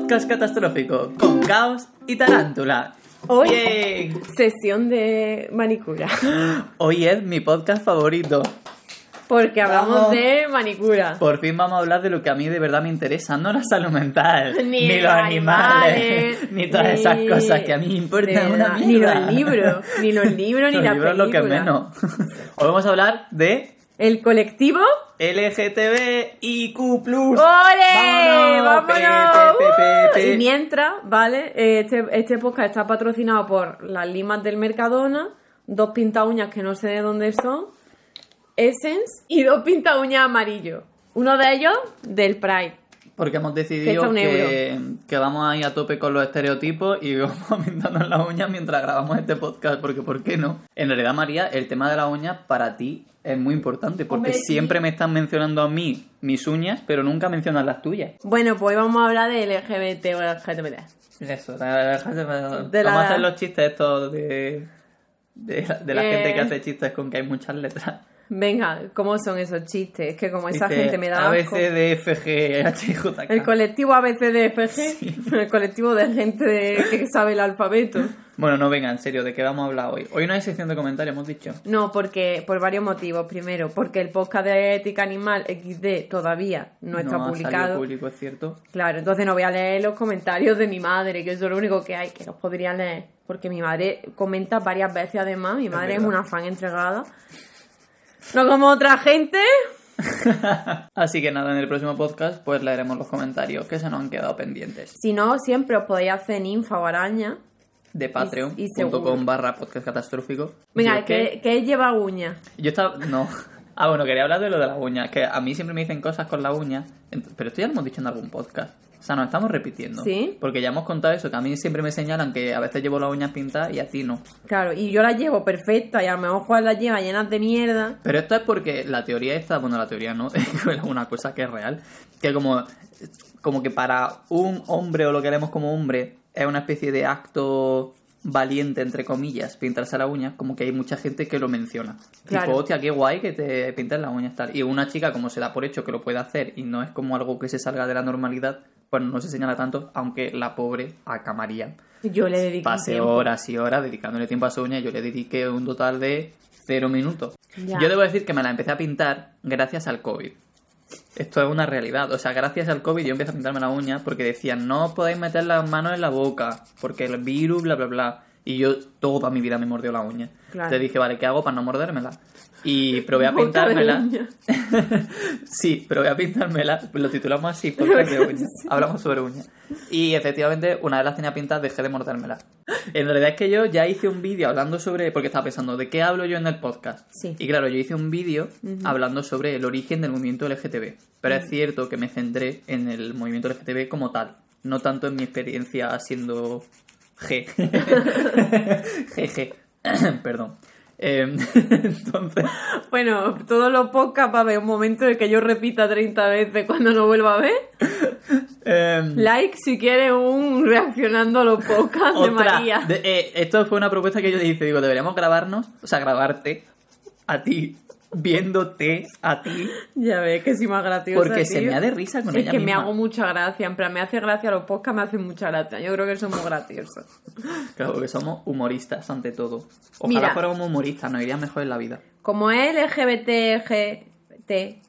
podcast catastrófico con caos y tarántula. Hoy, Bien. sesión de manicura. Hoy es mi podcast favorito. Porque hablamos Vamos. de manicura. Por fin vamos a hablar de lo que a mí de verdad me interesa, no la salud mental, Ni los los animales, animales, ni todas ni- esas cosas que a mí me importan una mierda. Ni los libros, ni los libros, ni Los la libros lo que menos. Hoy vamos a hablar de El colectivo. LGTBIQ+. ¡Ole! ¡Vámonos! Pe, pe, pe, pe, pe. Y mientras, ¿vale? Este, este podcast está patrocinado por las limas del Mercadona, dos pinta uñas que no sé de dónde son, Essence y dos pinta uñas amarillos. Uno de ellos del Pride. Porque hemos decidido que, que vamos a ir a tope con los estereotipos y vamos pintando las uñas mientras grabamos este podcast, porque ¿por qué no? En realidad, María, el tema de las uñas para ti es muy importante, porque Hombre, sí. siempre me están mencionando a mí mis uñas, pero nunca mencionan las tuyas. Bueno, pues vamos a hablar de LGBT o LGBT. Eso, la- vamos a hacer los chistes estos de, de, la- de la Eh. gente que hace chistes con que hay muchas letras. Venga, ¿cómo son esos chistes? Es que como esa Dice, gente me da A, B, asco. C, D, F, G, H, J, K. El colectivo ABCDFG, el colectivo de gente de- que sabe el alfabeto. Bueno, no, venga, en serio, ¿de qué vamos a hablar hoy? Hoy no hay sección de comentarios, hemos dicho. No, porque por varios motivos. Primero, porque el podcast de ética animal XD todavía no está ha publicado. público, es cierto. Claro, entonces no voy a leer los comentarios de mi madre, que eso es lo único que hay, que los podría leer. Porque mi madre comenta varias veces además, mi madre es, una fan entregada. No como otra gente. Así que nada, en el próximo podcast pues leeremos los comentarios que se nos han quedado pendientes. Si no, siempre os podéis hacer ninfa o araña. De patreon.com barra podcast catastrófico. Venga, Yo es que, que lleva uña. Yo estaba... No. Ah, bueno, quería hablar de lo de las uñas. Que a mí siempre me dicen cosas con las uñas. Pero esto ya lo hemos dicho en algún podcast. O sea, nos estamos repitiendo. ¿Sí? Porque ya hemos contado eso, que a mí siempre me señalan que a veces llevo las uñas pintadas y a ti no. Claro, y yo la llevo perfecta y a lo mejor Juan la lleva llenas de mierda. Pero esto es porque la teoría esta, bueno, la teoría no, es una cosa que es real, que como, como que para un hombre o lo que haremos como hombre es una especie de acto valiente, entre comillas, pintarse la uña, como que hay mucha gente que lo menciona. Claro. Tipo, hostia, qué guay que te pintes las uñas tal. Y una chica como se da por hecho que lo puede hacer y no es como algo que se salga de la normalidad, pues no se señala tanto, aunque la pobre acamaría Yo le dedico un pase tiempo. horas y horas dedicándole tiempo a su uña. Yo le dediqué un total de cero minutos. Ya. Yo debo decir que me la empecé a pintar gracias al COVID. Esto es una realidad. O sea, gracias al COVID yo empecé a pintarme la uña porque decían no os podéis meter las manos en la boca porque el virus, bla, bla, bla. Y yo toda mi vida me mordió la uña. Claro. Te dije, vale, ¿qué hago para no mordérmela? Y probé a pintármela. sí, probé a pintármela. Lo titulamos así, podcast de uñas. Hablamos sobre uñas. Y efectivamente, una vez las tenía pintadas, dejé de mordérmela. En realidad es que yo ya hice un vídeo hablando sobre. Porque estaba pensando, ¿de qué hablo yo en el podcast? Sí. Y claro, yo hice un vídeo hablando sobre el origen del movimiento LGTB. Pero es cierto que me centré en el movimiento LGTB como tal. No tanto en mi experiencia siendo G. GG. Perdón. Em, entonces. Bueno, todos los podcasts va a haber un momento en el que yo repita 30 veces cuando no vuelva a ver. em, Like si quieres un reaccionando a los podcasts de María. de- eh, esto fue una propuesta que yo le hice. Digo, deberíamos grabarnos, o sea, grabarte a ti, viéndote a ti, Ya ves que sí más graciosa. porque se tío. me ha de risa con Es ella que me hago mucha gracia, en plan, me hace gracia los podcasts, me hacen mucha gracia. Yo creo que son muy graciosos. Claro, porque somos humoristas ante todo. Ojalá Mira. fuéramos humoristas, nos iría mejor en la vida. Como es LGBT,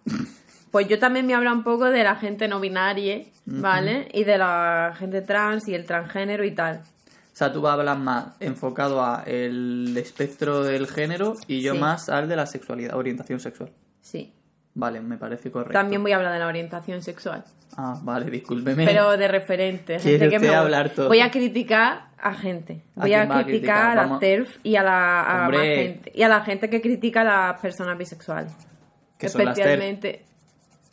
pues yo también me habla un poco de la gente no binaria, ¿vale? Y de la gente trans y el transgénero y tal. O sea, tú vas a hablar más enfocado a el espectro del género y yo Sí. más al de la sexualidad, orientación sexual. Sí. Vale, me parece correcto. También voy a hablar de la orientación sexual. Ah, vale, discúlpeme. Pero de referente. Gente que me hablar todo. Voy a criticar a gente. ¿A Voy a, criticar a la. TERF y a la a Hombre. más gente. Y a la gente que critica a las personas bisexuales. Que son las TERF. Especialmente.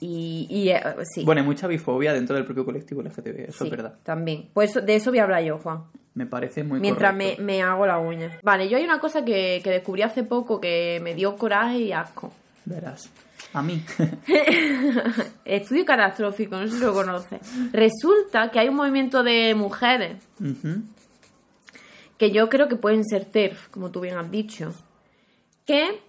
Y, y eh, sí. Bueno, hay mucha bifobia dentro del propio colectivo LGTB, eso sí, es verdad. También. Pues de eso voy a hablar yo, Juan. Me parece muy Mientras me, me hago la uña. Vale, yo hay una cosa que, que descubrí hace poco que me dio coraje y asco. Verás. A mí. Estudio catastrófico, no sé si lo conoces. Resulta que hay un movimiento de mujeres que yo creo que pueden ser TERF, como tú bien has dicho, que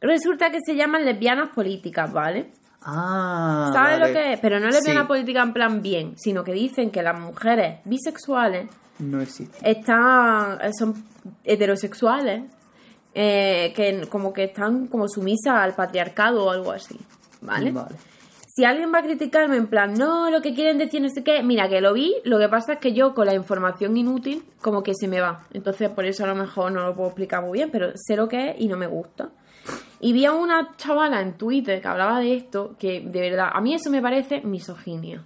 resulta que se llaman lesbianas políticas, ¿vale? Ah. ¿Sabes vale. lo que es? Pero no le Sí. la política en plan bien, sino que dicen que las mujeres bisexuales No están son heterosexuales eh, que como que están como sumisas al patriarcado o algo así vale Vale. si alguien va a criticarme en plan no lo que quieren decir no sé qué mira que lo vi lo que pasa es que yo con la información inútil como que se me va entonces por eso a lo mejor no lo puedo explicar muy bien pero sé lo que es y no me gusta y vi a una chavala en Twitter que hablaba de esto que de verdad a mí eso me parece misoginia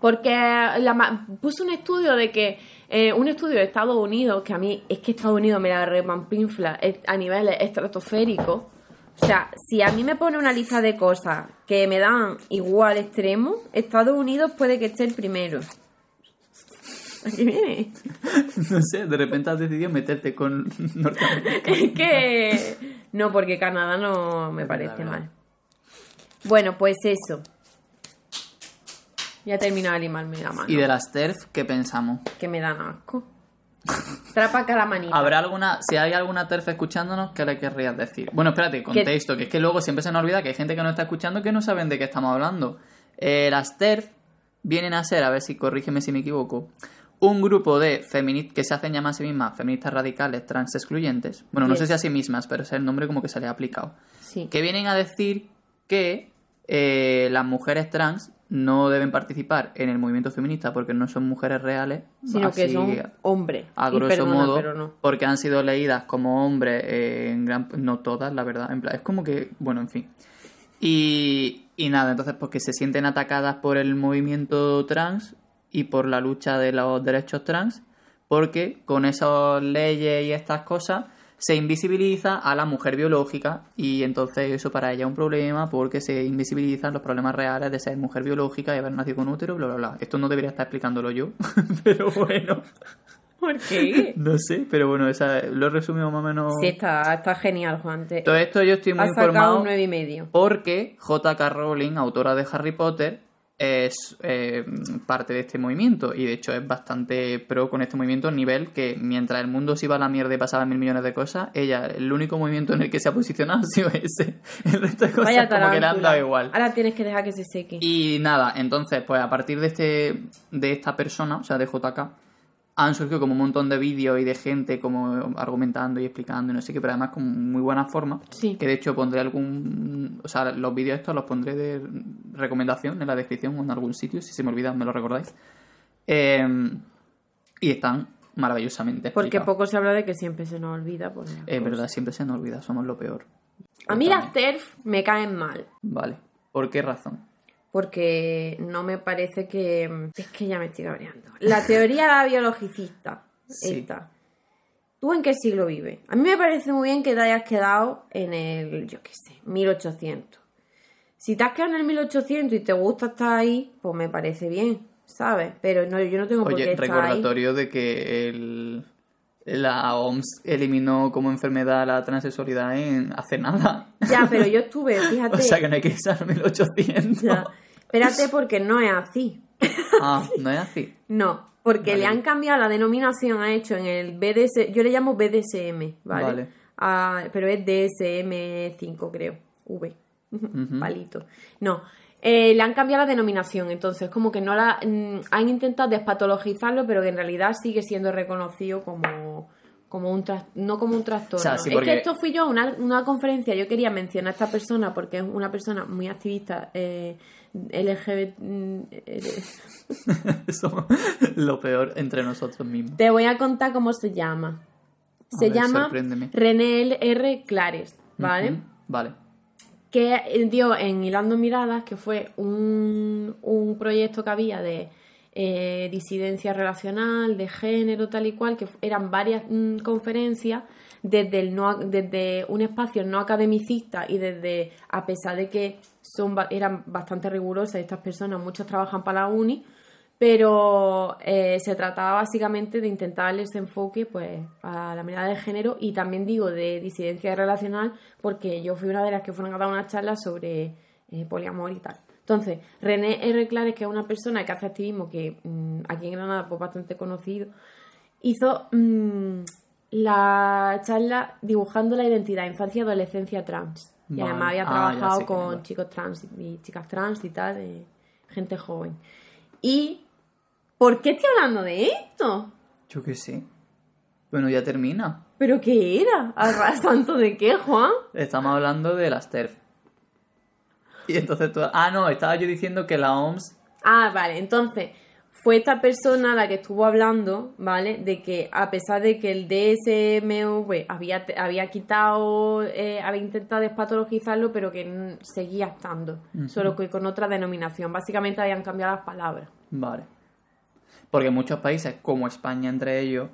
porque la puso un estudio de que, eh, un estudio de Estados Unidos, que a mí es que Estados Unidos me la repampinfla eh, a niveles estratosféricos. O sea, si a mí me pone una lista de cosas que me dan igual extremo, Estados Unidos puede que esté el primero. ¿A qué viene? No sé, de repente has decidido meterte con Norteamérica. Es que. No, porque Canadá no me parece mal. Bueno, pues eso. Ya he terminado de limarme la mano. ¿Y de las TERF qué pensamos? que me dan asco. Trapa la manita. ¿Habrá alguna, si hay alguna TERF escuchándonos, qué le querrías decir? Bueno, espérate, contexto, que es que luego siempre se nos olvida que hay gente que nos está escuchando que no saben de qué estamos hablando. Eh, las TERF vienen a ser, a ver si corrígeme si me equivoco, un grupo de feministas que se hacen llamar a sí mismas feministas radicales trans excluyentes. Bueno, no sé si a sí mismas, pero es el nombre como que se le ha aplicado. Sí. que vienen a decir que eh, las mujeres trans no deben participar en el movimiento feminista porque no son mujeres reales, Sino que son hombres. a grosso perdona, modo, pero no. porque han sido leídas como hombres eh, en gran no todas, la verdad, en plan, es como que, bueno, en fin. Y, y nada, entonces porque se sienten atacadas por el movimiento trans y por la lucha de los derechos trans, porque con esas leyes y estas cosas se invisibiliza a la mujer biológica y entonces eso para ella es un problema porque se invisibilizan los problemas reales de ser mujer biológica y haber nacido con útero, bla, bla, bla. Esto no debería estar explicándolo yo, pero bueno. ¿Por qué? No sé, pero bueno, esa, lo resumimos más o menos. Sí, está, está genial, Juan. Te- Todo esto yo estoy muy informado un nueve y medio. porque J.K. Rowling, autora de Harry Potter, es eh, parte de este movimiento y de hecho es bastante pro con este movimiento nivel que mientras el mundo se iba a la mierda y pasaban mil millones de cosas, ella, el único movimiento en el que se ha posicionado ha sido ese. El resto de cosas Vaya como que le han dado igual. Ahora tienes que dejar que se seque. Y nada, entonces, pues a partir de este de esta persona, o sea, de JK, han surgido como un montón de vídeos y de gente como argumentando y explicando y no sé qué, pero además con muy buena forma. Sí. Que de hecho pondré algún... O sea, los vídeos estos los pondré de recomendación en la descripción o en algún sitio, si se me olvida me lo recordáis. Eh, y están maravillosamente Porque explicados. poco se habla de que siempre se nos olvida. Las Es verdad, siempre se nos olvida, somos lo peor. A mí las. TERF me caen mal. Vale. ¿Por qué razón? Porque no me parece que. Es que ya me estoy cabreando. La teoría de la biologicista. Sí. Esta. ¿Tú en qué siglo vives? A mí me parece muy bien que te hayas quedado en el, yo qué sé, 1800. Si te has quedado en el 1800 y te gusta estar ahí, pues me parece bien, ¿sabes? Pero no, yo no tengo por qué Oye, estar ahí. recordatorio de que el, la OMS eliminó como enfermedad la transexualidad en hace nada. Ya, pero yo estuve, fíjate. o sea que no hay que al 1800. Ya. Espérate, porque no es así. Ah, no es así. No, porque Vale. le han cambiado la denominación, ha hecho en el BDS, yo le llamo BDSM, ¿vale? Vale. Ah, pero es DSM5, creo, V, palito. No, eh, le han cambiado la denominación, entonces como que no la... mm, han intentado despatologizarlo, pero que en realidad sigue siendo reconocido como como un no como un trastorno. O sea, sí, Es que esto fui yo a una, una conferencia, yo quería mencionar a esta persona porque es una persona muy activista eh, LGBT. mm, eh, Somos lo peor entre nosotros mismos. Te voy a contar cómo se llama. Se ver, llama. René R. Clares, ¿vale? Vale. Que dio en Hilando Miradas, que fue un, un proyecto que había de eh, disidencia relacional, de género, tal y cual, que eran varias mm, conferencias desde, el no, desde un espacio no academicista y desde, a pesar de que son, eran bastante rigurosas estas personas, muchos trabajan para la uni, pero eh, se trataba básicamente de intentar darle ese enfoque pues, a la mirada de género y también digo de disidencia relacional porque yo fui una de las que fueron a dar una charla sobre eh, poliamor y tal. Entonces, René R. Clares, que es una persona que hace activismo que mm, aquí en Granada pues bastante conocido, hizo mm, la charla dibujando la identidad infancia y adolescencia trans, Y además había Ah, trabajado con chicos trans y chicas trans y tal, de gente joven. ¿Y por qué estoy hablando de esto? Yo qué sé. Bueno, ya termina. ¿Pero qué era? ¿Arras tanto de qué, Juan? Estamos hablando de las TERF. Y entonces tú... Ah, no, estaba yo diciendo que la OMS... Ah, vale, entonces fue esta persona la que estuvo hablando, ¿vale? De que a pesar de que el DSMV había, había quitado, eh, había intentado despatologizarlo, pero que seguía estando, solo que con otra denominación. Básicamente habían cambiado las palabras. Vale. Porque en muchos países, como España entre ellos,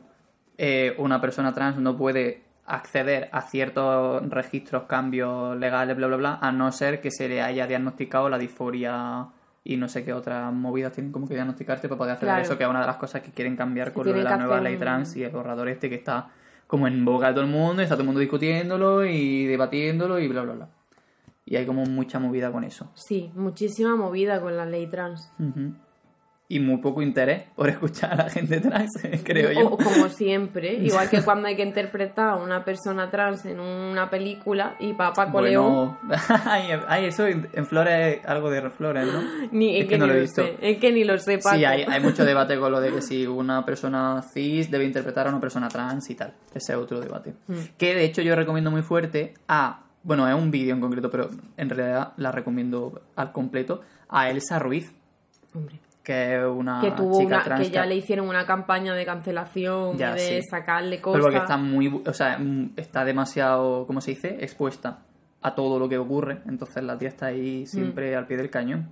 eh, una persona trans no puede acceder a ciertos registros, cambios legales, bla, bla, bla, a no ser que se le haya diagnosticado la disforia y no sé qué otras movidas tienen como que diagnosticarte para poder Claro. eso, que es una de las cosas que quieren cambiar con lo de la nueva hacer ley trans y el borrador este que está como en boca de todo el mundo y está todo el mundo discutiéndolo y debatiéndolo y bla, bla, bla. Y hay como mucha movida con eso. Sí, muchísima movida con la ley trans. Ujú. Y muy poco interés por escuchar a la gente trans, creo yo. o como siempre, igual que cuando hay que interpretar a una persona trans en una película y para Paco León, Bueno, ay, ay, eso en Flores, algo de Flores, ¿no? ni, es, es que, que no ni lo he visto. sé, es que ni lo sé, Paco. Sí, hay, hay mucho debate con lo de que si una persona cis debe interpretar a una persona trans y tal. Ese es otro debate. Mm. Que de hecho yo recomiendo muy fuerte a. Bueno, es un vídeo en concreto, pero en realidad la recomiendo al completo. A Elsa Ruiz, Hombre. Que es una que tuvo chica una, trans. que ya le hicieron una campaña de cancelación Ya, y de sí. sacarle Pero cosas. porque está muy. O sea, está demasiado. ¿Cómo se dice? Expuesta a todo lo que ocurre. Entonces la tía está ahí Mm. siempre al pie del cañón.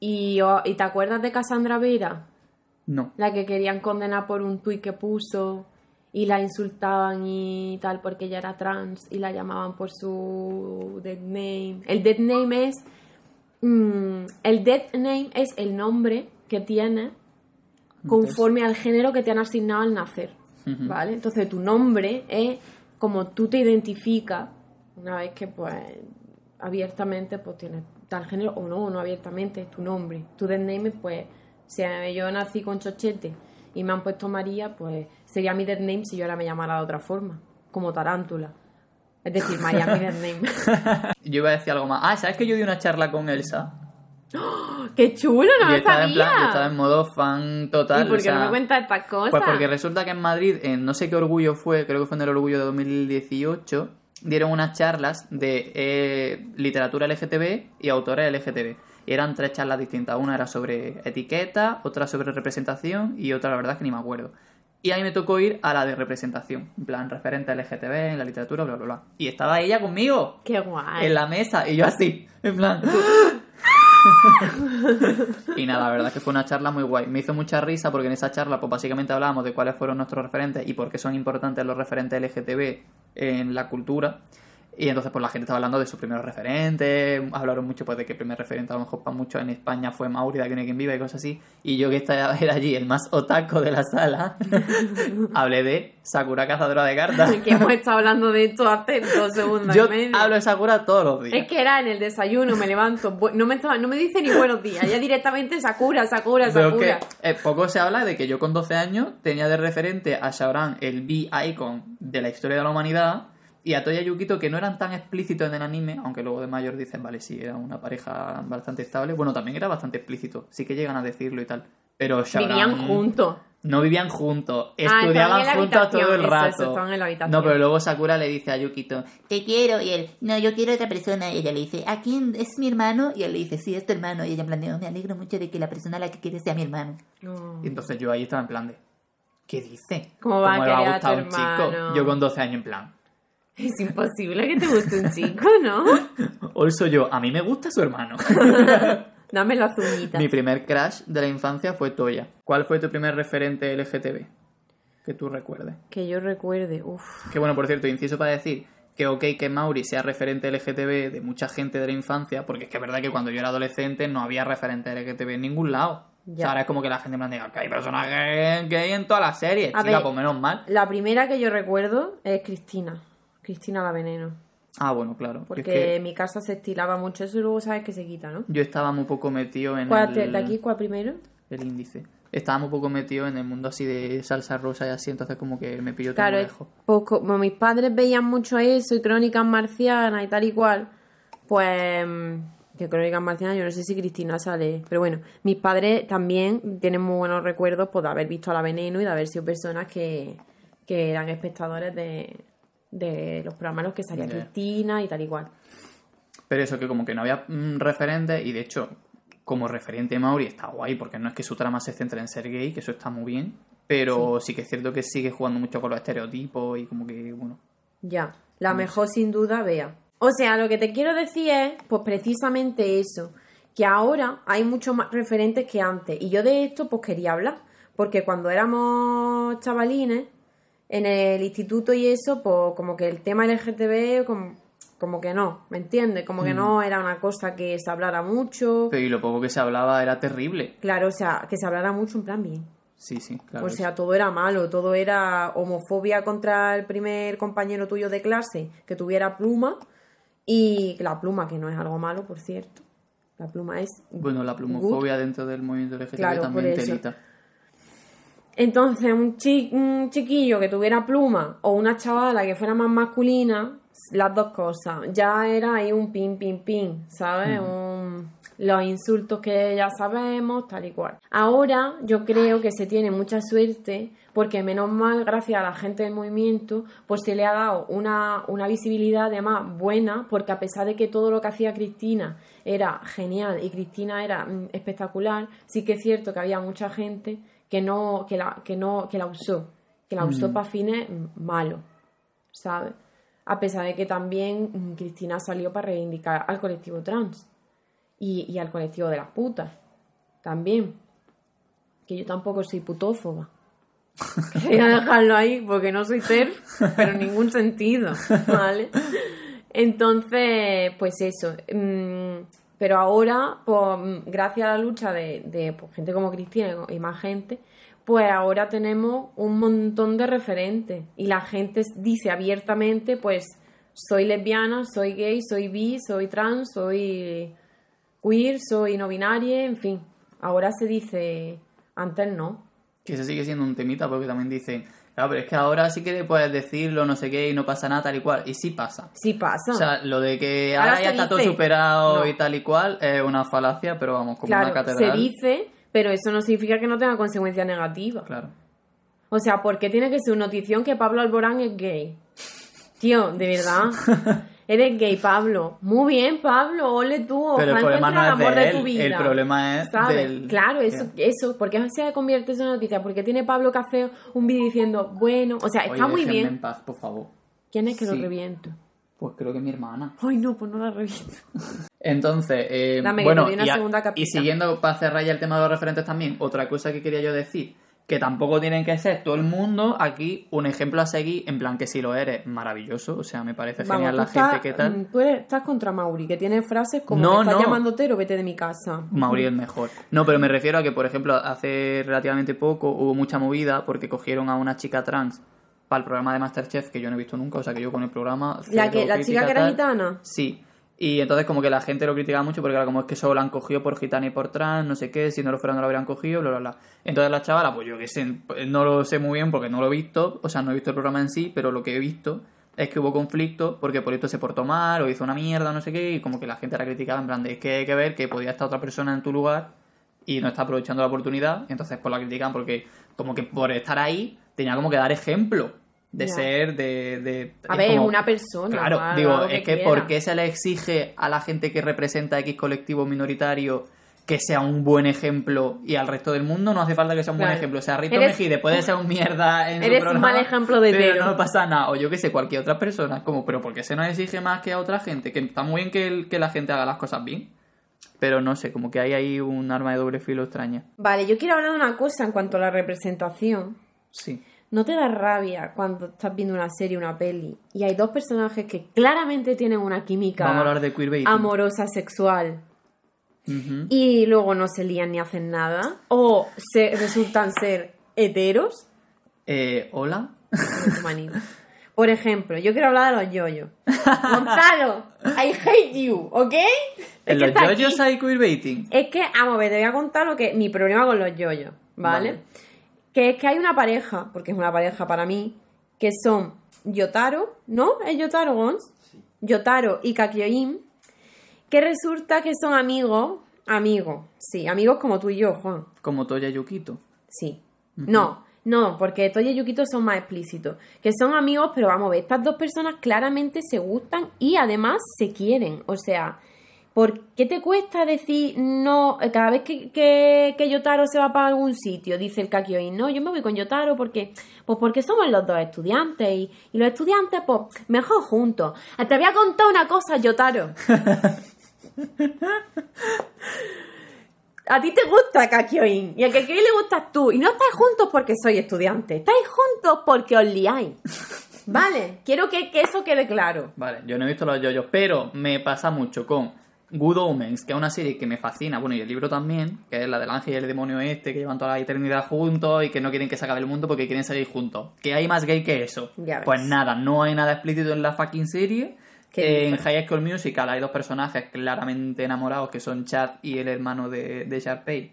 y, ¿Y te acuerdas de Cassandra Vera? No. La que querían condenar por un tuit que puso y la insultaban y tal porque ella era trans y la llamaban por su dead name. El dead name es mm, el dead name es el nombre que tiene conforme al género que te han asignado al nacer. ¿vale? Entonces tu nombre es como tú te identificas una vez que pues abiertamente pues tienes tal género o no, no abiertamente, es tu nombre. Tu dead name pues si yo nací con chochete y me han puesto María, pues sería mi dead name si yo ahora me llamara de otra forma, como tarántula. Es decir, Miami dead name. Yo iba a decir algo más. Ah, ¿sabes que yo di una charla con Elsa? ¡Qué chulo! No yo, lo estaba sabía. en plan, yo estaba en modo fan total. ¿Y por o qué sea, no me cuentas estas cosas? Pues porque resulta que en Madrid, en no sé qué orgullo fue, creo que fue en el orgullo de 2018, dieron unas charlas de eh, literatura LGTB y autores LGTB. Y eran tres charlas distintas. Una era sobre etiqueta, otra sobre representación y otra, la verdad, es que ni me acuerdo. Y a mí me tocó ir a la de representación, en plan, referente LGTB en la literatura, bla, bla, bla. Y estaba ella conmigo ¡Qué guay! en la mesa y yo así, en plan. y nada, la verdad es que fue una charla muy guay. Me hizo mucha risa porque en esa charla, pues básicamente hablábamos de cuáles fueron nuestros referentes y por qué son importantes los referentes LGTB en la cultura. Y entonces, pues la gente estaba hablando de sus primeros referentes. Hablaron mucho, pues, de que el primer referente, a lo mejor para muchos en España fue Mauri, de hay quien viva y cosas así. Y yo, que estaba era allí el más otaco de la sala, hablé de Sakura Cazadora de Cartas. que hemos estado hablando de esto hace dos segundos Yo medio. hablo de Sakura todos los días. Es que era en el desayuno, me levanto, no me, estaba- no me dice ni buenos días, ya directamente Sakura, Sakura, Sakura. que eh, poco se habla de que yo con 12 años tenía de referente a Shaoran el B-Icon de la historia de la humanidad y a Toya Yukito que no eran tan explícitos en el anime, aunque luego de mayor dicen, vale, sí, era una pareja bastante estable. Bueno, también era bastante explícito, sí que llegan a decirlo y tal. Pero Shaoran... Vivían juntos. No vivían juntos, estudiaban juntos todo el rato. eso, en. No, pero luego Sakura le dice a Yukito, te quiero. Y él, no, yo quiero a otra persona. Y ella le dice, ¿a quién? ¿Es mi hermano? Y él le dice, sí, es tu hermano. Y ella en plan, de, "Oh, me alegro mucho de que la persona a la que quieres sea mi hermano. No. Y entonces yo ahí estaba en plan de, ¿qué dice? ¿Cómo va a le querer a gustar tu un chico? Yo con 12 años en plan, Es imposible que te guste un chico, ¿no? hoy soy yo, a mí me gusta su hermano. Dame las uñitas. Mi primer crush de la infancia fue Toya. ¿Cuál fue tu primer referente LGTB? Que tú recuerdes. Que yo recuerde, uff. Que bueno, por cierto, inciso para decir que ok que Mauri sea referente LGTB de mucha gente de la infancia, porque es que es verdad que cuando yo era adolescente no había referente LGTB en ningún lado. O sea, Ya. ahora es como que la gente me diga que hay personajes gay en todas las series, chica, ver. pues menos mal. La primera que yo recuerdo es Cristina. Cristina la veneno. Ah, bueno, claro. Porque Es que en mi casa se estilaba mucho eso y luego sabes que se quita, ¿no? yo estaba muy poco metido en ¿Cuál el, ¿De aquí cuál primero? el índice. estábamos un poco metidos en el mundo así de salsa rosa y así, entonces como que me pilló todo Claro, muy es- lejos. pues como mis padres veían mucho eso y crónicas marcianas y tal y cual, pues mm, que crónicas marcianas yo no sé si Cristina sale, pero bueno, mis padres también tienen muy buenos recuerdos pues, de haber visto a la veneno y de haber sido personas que, que eran espectadores de, de los programas en los que salía. Cristina y tal y cual. Pero eso, que como que no había mm, referentes y de hecho, como referente Mauri está guay, porque no es que su trama se centre en ser gay, que eso está muy bien, pero sí, que es cierto que sigue jugando mucho con los estereotipos y como que, bueno, Ya, la mejor sin duda, vea. O sea, lo que te quiero decir es, pues precisamente eso, que ahora hay muchos más referentes que antes. Y yo de esto, pues quería hablar, porque cuando éramos chavalines, en el instituto y eso, pues como que el tema LGTB, como, como que no, ¿me entiendes? Como que no era una cosa que se hablara mucho. pero y lo poco que se hablaba era terrible. Claro, o sea, que se hablara mucho en plan bien. Sí, sí, claro. O sea, todo era malo, todo era homofobia contra el primer compañero tuyo de clase que tuviera pluma y la pluma, que no es algo malo, por cierto. La pluma es... bueno, la plumofobia dentro del movimiento LGTB Claro, también por eso. telita. Entonces, un, chi- un chiquillo que tuviera pluma o una chavala que fuera más masculina, las dos cosas. Ya era ahí un pin, pin, pin, ¿sabes? Un- los insultos que ya sabemos, tal y cual. Ahora yo creo que se tiene mucha suerte porque menos mal, gracias a la gente del movimiento, pues se le ha dado una, una visibilidad además buena, porque a pesar de que todo lo que hacía Cristina era genial y Cristina era mm, espectacular, sí que es cierto que había mucha gente que no, que la, que no, que la usó, que la usó para fines mm, malos, ¿sabes? A pesar de que también mm, Cristina salió para reivindicar al colectivo trans y, y al colectivo de las putas, también. Que yo tampoco soy putófoba. Quería dejarlo ahí porque no soy TERF, pero en ningún sentido, ¿vale? Entonces, pues eso. mm, Pero ahora, pues, gracias a la lucha de, de, pues, gente como Cristina y más gente, pues ahora tenemos un montón de referentes. Y la gente dice abiertamente, pues, soy lesbiana, soy gay, soy bi, soy trans, soy queer, soy no binaria, en fin. Ahora se dice, antes no. Que eso sigue siendo un temita porque también dicen, claro, pero es que ahora sí que puedes decirlo, no sé qué, y no pasa nada tal y cual. Y sí pasa. Sí pasa. O sea, lo de que Ahora ahora, ya se está todo superado No. y tal y cual es una falacia, pero vamos, como una claro, se catedral. dice, pero eso no significa que no tenga consecuencias negativas. Claro. O sea, ¿por qué tiene que ser notición que Pablo Alborán es gay? Tío, de verdad. Eres gay, Pablo. Muy bien, Pablo. Ole tú. Pero el problema no el es amor de tu vida. el problema es ¿Sabes? del- Claro, eso, eso. ¿Por qué se convierte en noticia? Porque tiene Pablo hacer un vídeo diciendo, bueno, o sea, está Oye, muy bien. en paz, por favor. ¿Quién es que lo reviento? Pues creo que mi hermana. Ay, no, pues no la reviento. Entonces, eh, Dame bueno, y, a- y siguiendo para cerrar ya el tema de los referentes también, otra cosa que quería yo decir, que tampoco tienen que ser todo el mundo aquí un ejemplo a seguir, en plan que si lo eres, maravilloso, o sea, me parece Vamos, genial la estás, gente que tal. mm, Tú eres- estás contra Mauri, que tiene frases como No, estás no. llamando Tero, vete de mi casa. Mauri es mejor. No, pero me refiero a que, por ejemplo, hace relativamente poco hubo mucha movida porque cogieron a una chica trans para el programa de Masterchef que yo no he visto nunca, o sea que yo con el programa... La, que, la chica que era tal. gitana. Sí. Y entonces como que la gente lo criticaba mucho porque era como es que solo la han cogido por gitana y por trans, no sé qué, si no lo fuera no lo habrían cogido, bla, bla, bla. Entonces la chavala, pues yo que sé, pues, no lo sé muy bien porque no lo he visto, o sea, no he visto el programa en sí, pero lo que he visto es que hubo conflicto porque por esto se portó mal o hizo una mierda, no sé qué, y como que la gente la criticaba en plan de que hay que ver que podía estar otra persona en tu lugar y no está aprovechando la oportunidad, entonces pues la critican porque como que por estar ahí tenía como que dar ejemplo de ser, de... de A ver, es como- una persona. Claro, digo, es que quiera. ¿por qué se le exige a la gente que representa X colectivo minoritario que sea un buen ejemplo y al resto del mundo no hace falta que sea un buen ejemplo? O sea, Rito Eres- Mejide puede ser un mierda en su Eres un mal ejemplo de pero no pasa nada. O yo que sé, cualquier otra persona. Como, pero ¿por qué se nos exige más que a otra gente? Que está muy bien que, el- que la gente haga las cosas bien. Pero no sé, como que hay ahí un arma de doble filo extraña. Vale, yo quiero hablar de una cosa en cuanto a la representación. Sí. ¿No te da rabia cuando estás viendo una serie, una peli, y hay dos personajes que claramente tienen una química Vamos a hablar de queerbaiting. amorosa, sexual, y luego no se lían ni hacen nada? ¿O se resultan ser heteros? Eh, ¿Hola? Por ejemplo, yo quiero hablar de los yoyos. Gonzalo, I hate you, ¿ok? ¿En los yoyos hay queerbaiting? Es que, vamos a ver, te voy a contar lo que mi problema con los yoyos. ¿vale? Vale. Que es que hay una pareja, porque es una pareja para mí, que son Yotaro, ¿no? ¿Es Yotaro Gons? Yotaro y Kakyoin, que resulta que son amigos, amigos, sí, amigos como tú y yo, Juan. Como Toya Yukito. Sí. No, no, porque Toya y Yukito son más explícitos. Que son amigos, pero vamos a ver, estas dos personas claramente se gustan y además se quieren. O sea, ¿por qué te cuesta decir no eh, cada vez que, que, que Yotaro se va para algún sitio? Dice el Kakyoin, no, yo me voy con Yotaro porque, pues porque somos los dos estudiantes y, y los estudiantes, pues mejor juntos. Te voy a contar una cosa, Yotaro. A ti te gusta Kakyoin y a Kakyoin le gustas tú. Y no estáis juntos porque sois estudiantes. Estáis juntos porque os liáis. Vale, quiero que, que eso quede claro. Vale, yo no he visto los yoyos, pero me pasa mucho con Good Omens, que es una serie que me fascina, bueno, y el libro también, que es la del ángel y el demonio este, que llevan toda la eternidad juntos y que no quieren que se acabe el mundo porque quieren seguir juntos. Que hay más gay que eso. Ya ves. Pues nada, no hay nada explícito en la fucking serie. ¿Qué en? High School Musical hay dos personajes claramente enamorados que son Chad y el hermano de, de Sharpay.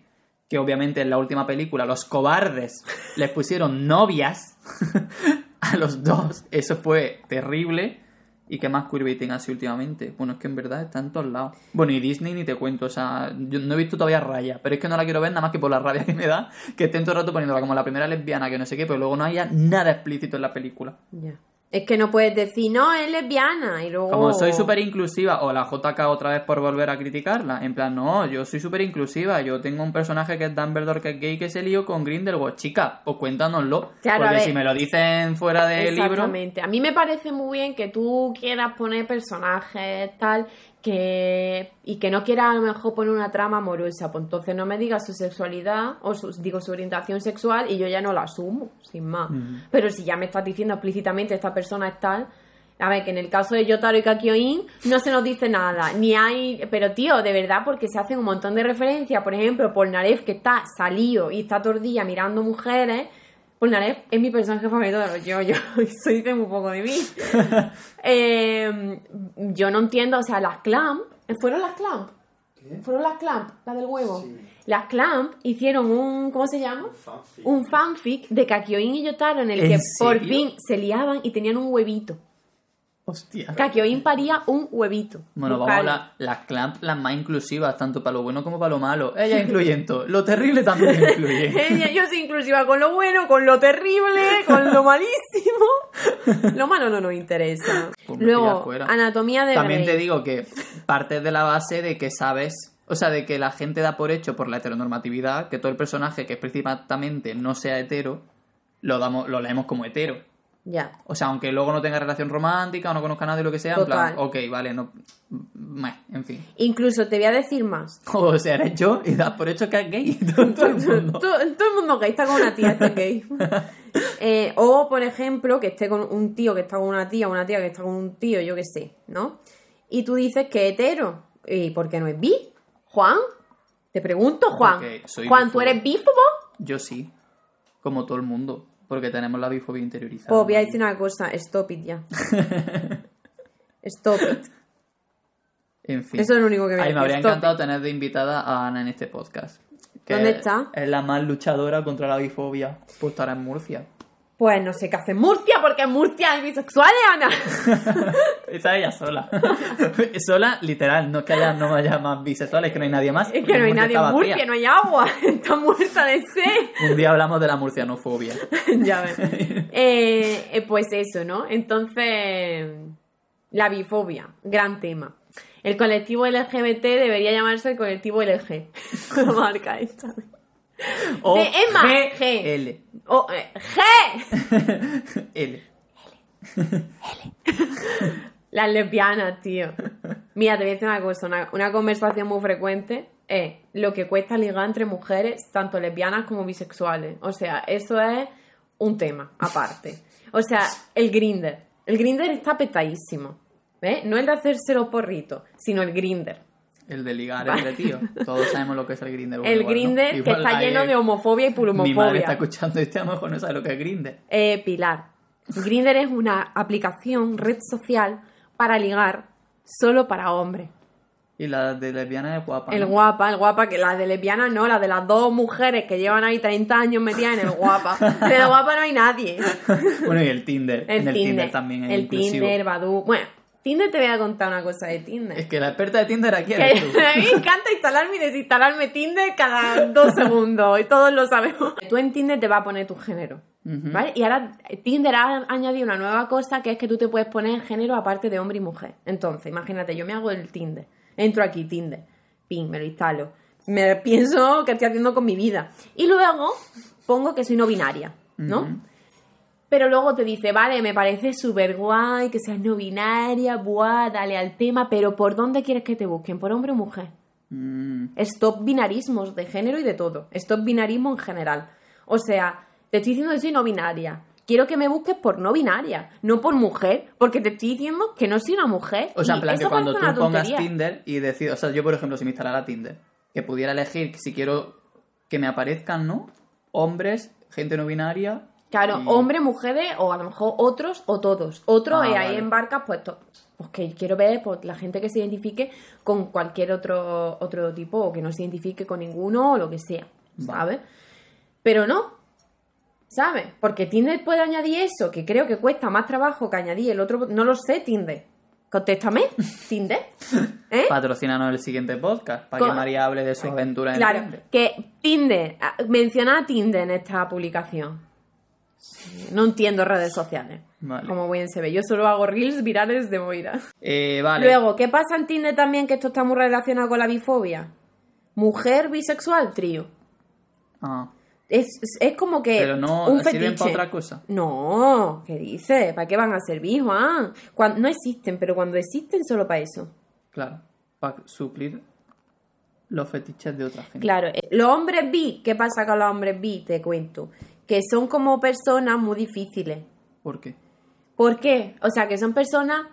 Que obviamente en la última película los cobardes les pusieron novias a los dos. Eso fue terrible. ¿Y qué más queerbaiting así últimamente? Bueno, es que en verdad está en todos lados. Bueno, y Disney ni te cuento, o sea, yo no he visto todavía Raya, pero es que no la quiero ver nada más que por la rabia que me da, que estén todo el rato poniéndola como la primera lesbiana, que no sé qué, pero luego no haya nada explícito en la película. Ya. Es que no puedes decir, no, es lesbiana. Y luego. Como soy súper inclusiva, o la JK otra vez por volver a criticarla. En plan, no, yo soy súper inclusiva. Yo tengo un personaje que es Dumbledore que es gay que se lío con Grindelwald. Chica, pues cuéntanoslo. Claro, porque si me lo dicen fuera del libro. Exactamente. A mí me parece muy bien que tú quieras poner personajes tal que y que no quieras a lo mejor poner una trama amorosa, pues entonces no me digas su sexualidad o su, digo su orientación sexual y yo ya no la asumo, sin más. Pero si ya me estás diciendo explícitamente esta persona es tal, a ver, que en el caso de Yotaro y Kakyoin no se nos dice nada, ni hay, pero tío, de verdad, porque se hacen un montón de referencias, por ejemplo, Polnareff que está salido y está día mirando mujeres, Polnareff es mi personaje favorito de los yo eso dice muy poco de mí. Eh, yo no entiendo, o sea, las Clamp, ¿fueron las Clamp? ¿Fueron las Clamp, la del huevo? Las Clamp hicieron un, ¿cómo se llama? fanfic. Un fanfic de Kakyoin y Yotaro en el ¿En que por fin se liaban y tenían un huevito. Hostia. Kakyoin paría un huevito. Bueno, vamos a hablar las clamp las más inclusivas, tanto para lo bueno como para lo malo. Ella incluyendo. Lo terrible también incluye. Ella- Yo soy inclusiva con lo bueno, con lo terrible, con lo malísimo. Lo malo no nos interesa. Pues Luego, anatomía de También Grey. te digo que partes de la base de que sabes, o sea, de que la gente da por hecho por la heteronormatividad que todo el personaje que explícitamente no sea hetero, lo damos, lo leemos como hetero. Ya. O sea, aunque luego no tenga relación romántica o no conozca a nadie, lo que sea, en plan, Total. ok, vale, no. meh, en fin. Incluso te voy a decir más. O sea, eres yo y das por hecho que es gay. Todo, todo el mundo. todo, todo el mundo gay está con una tía, este gay. Eh, o, por ejemplo, que esté con un tío que está con una tía, una tía que está con un tío, yo qué sé, ¿no? Y tú dices que es hetero. ¿Y por qué no es bi? Juan, te pregunto, Juan. Juan, ¿tú eres bífobo? Yo sí. Como todo el mundo. Porque tenemos la bifobia interiorizada. Pues voy a decir una cosa, stop it ya. Stop it. En fin. Eso es lo único que a Ay, me habría stop encantado tener de invitada a Ana en este podcast. que ¿Dónde está? Es la más luchadora contra la bifobia. Pues estará en Murcia. Pues no sé qué hace Murcia, porque en Murcia hay bisexuales, Ana. Está ella sola. sola, literal. No es que haya, no haya más bisexuales, que no hay nadie más. Es que no hay nadie en Murcia, vacía. no hay agua. Está muerta de sed. Un día hablamos de la murcianofobia. ya ves. Eh, eh, pues eso, ¿no? Entonces, la bifobia, gran tema. El colectivo LGBT debería llamarse el colectivo LG. La marca esta. O De Emma, GL. O, eh, G. L. Las lesbianas, tío. Mira, te voy a decir una cosa. Una, una conversación muy frecuente es lo que cuesta ligar entre mujeres, tanto lesbianas como bisexuales. O sea, eso es un tema aparte. O sea, el grinder. El grinder está petadísimo. ¿Ves? No el de hacerse los porritos, sino el grinder. El de ligar, el de tío. Todos sabemos lo que es el grinder. el grinder que está lleno de homofobia y Mi madre está pulmofobia. escuchando este, a lo mejor no sabe lo que es grinder. Eh, Pilar. Grinder es una aplicación, red social, para ligar solo para hombres. Y la de lesbiana es guapa. El guapa, el guapa, que la de lesbiana no, la de las dos mujeres que llevan ahí 30 años metidas en el guapa. En el guapa no hay nadie. Bueno, y el Tinder. El en el Tinder, Tinder, también es El inclusivo. Tinder, Badu. Bueno, Tinder te voy a contar una cosa de Tinder. Es que la experta de Tinder aquí Que eres tú. a mí me encanta instalarme y desinstalarme Tinder cada dos segundos y todos lo sabemos. Tú en Tinder te vas a poner tu género. ¿vale? Y ahora Tinder ha añadido una nueva cosa que es que tú te puedes poner género aparte de hombre y mujer. Entonces, imagínate, yo me hago el Tinder, entro aquí, Tinder, ping, me lo instalo, me pienso qué estoy haciendo con mi vida y luego pongo que soy no binaria, ¿no? Pero luego te dice, vale, me parece súper guay que seas no binaria, buah, dale al tema, pero ¿por dónde quieres que te busquen? ¿Por hombre o mujer? Mm, Stop binarismos de género y de todo. Stop binarismo en general. O sea, te estoy diciendo que soy no binaria. Quiero que me busques por no binaria, no por mujer, porque te estoy diciendo que no soy una mujer. O sea, en plan que cuando tú pongas. Tinder y decido, o sea, yo por ejemplo, si me instalara Tinder, que pudiera elegir si quiero que me aparezcan, ¿no? Hombres, gente no binaria. Claro, y- hombres, mujeres, o a lo mejor otros o todos. Otros, Ah, y ahí vale. embarcas, pues, pues que quiero ver pues, la gente que se identifique con cualquier otro, otro tipo, o que no se identifique con ninguno, o lo que sea, Vale. ¿sabes? Pero no, ¿sabes? Porque Tinder puede añadir eso, que creo que cuesta más trabajo que añadir el otro. No lo sé, Tinder. Contéstame, Tinder. ¿Eh? Patrocínanos el siguiente podcast para que María hable de su aventura en Claro, Tinder. que Tinder, ah, menciona a Tinder en esta publicación. No entiendo redes sociales. Vale. Como bien se ve. Yo solo hago reels virales de Moira. Eh, vale. Luego, ¿qué pasa en Tinder también? Que esto está muy relacionado con la bifobia. Mujer bisexual, trío. Ah, Es, es- es como que. pero no un sirven fetiche. para otra cosa. No, ¿qué dices? ¿Para qué van a servir, Juan? Cuando, no existen, pero cuando existen, solo para eso. Claro, para suplir los fetiches de otra gente. Claro, eh, los hombres bi, ¿qué pasa con los hombres bi? Te cuento. Que son como personas muy difíciles. ¿Por qué? ¿Por qué? O sea, que son personas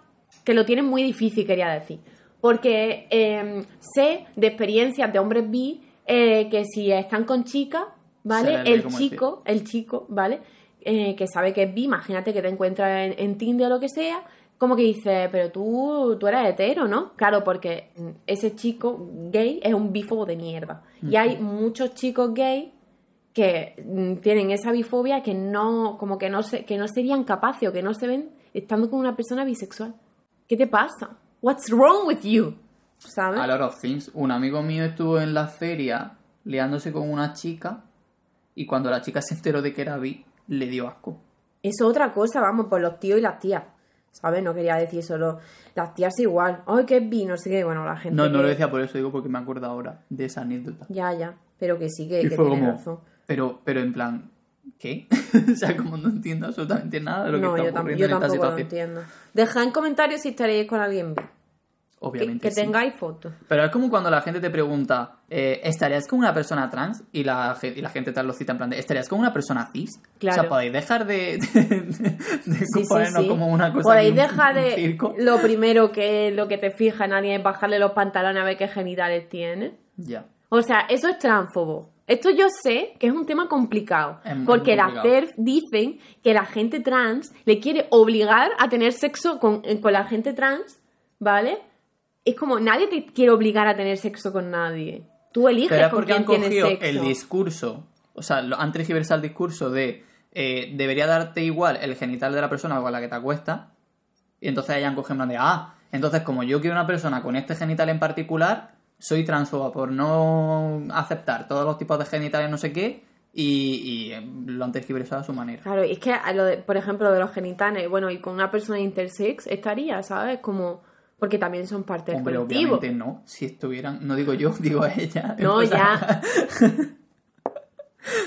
que lo tienen muy difícil, quería decir. Porque eh, sé de experiencias de hombres bi eh, que si están con chicas, ¿vale? El chico, el chico, ¿vale? Eh, que sabe que es bi, imagínate que te encuentras en, en Tinder o lo que sea, como que dice, pero tú, tú eres hetero, ¿no? Claro, porque mm, ese chico gay es un bifobo de mierda. Y hay muchos chicos gay que mm, tienen esa bifobia que no, como que no se, que no serían capaces o que no se ven estando con una persona bisexual. ¿Qué te pasa? What's wrong with you? ¿Sabes? A lot of things. Un amigo mío estuvo en la feria liándose con una chica y cuando la chica se enteró de que era bi, le dio asco. Eso es otra cosa, vamos, por los tíos y las tías. ¿Sabes? No quería decir solo las tías igual. Ay, que es bi, no sé qué. Bueno, la gente. No, no que- lo decía por eso, digo porque me acuerdo ahora de esa anécdota. Ya, ya. Pero que sí, que, Y que fue tiene como, razón. Pero, pero en plan, ¿qué? o sea, como no entiendo absolutamente nada de lo que No, está yo, ocurriendo yo en esta situación. entiendo. Dejad en comentarios si estaréis con alguien. Que, Obviamente que sí. tengáis fotos. Pero es como cuando la gente te pregunta, eh, ¿estarías con una persona trans? Y la, y la gente te lo cita en plan de, ¿estarías con una persona cis? O Claro. sea, podéis dejar de, de, de Sí, sí, ponernos sí. como una cosa Podéis un- dejar de. circo. Lo primero que lo que te fija en alguien es bajarle los pantalones a ver qué genitales tiene. Ya. O sea, eso es transfobo. Esto yo sé que es un tema complicado. Es porque las. TERF dicen que la gente trans le quiere obligar a tener sexo con, eh, con la gente trans, ¿vale? Es como nadie te quiere obligar a tener sexo con nadie. Tú eliges Pero es con porque han quién tienes sexo. el discurso, o sea, lo- han tergiversado el discurso de eh, debería darte igual el genital de la persona con la que te acuestas, y entonces hayan cogido en plan de, ah, entonces como yo quiero una persona con este genital en particular, soy transfoba por no aceptar todos los tipos de genitales no sé qué, y, y, eh, lo han tergiversado a su manera. Claro, es que lo de- por ejemplo, de los genitales, bueno, y con una persona intersex estaría, ¿sabes? Como porque también son parte del Hombre, colectivo. obviamente no, si estuvieran, no digo yo, digo a ella. No, ya.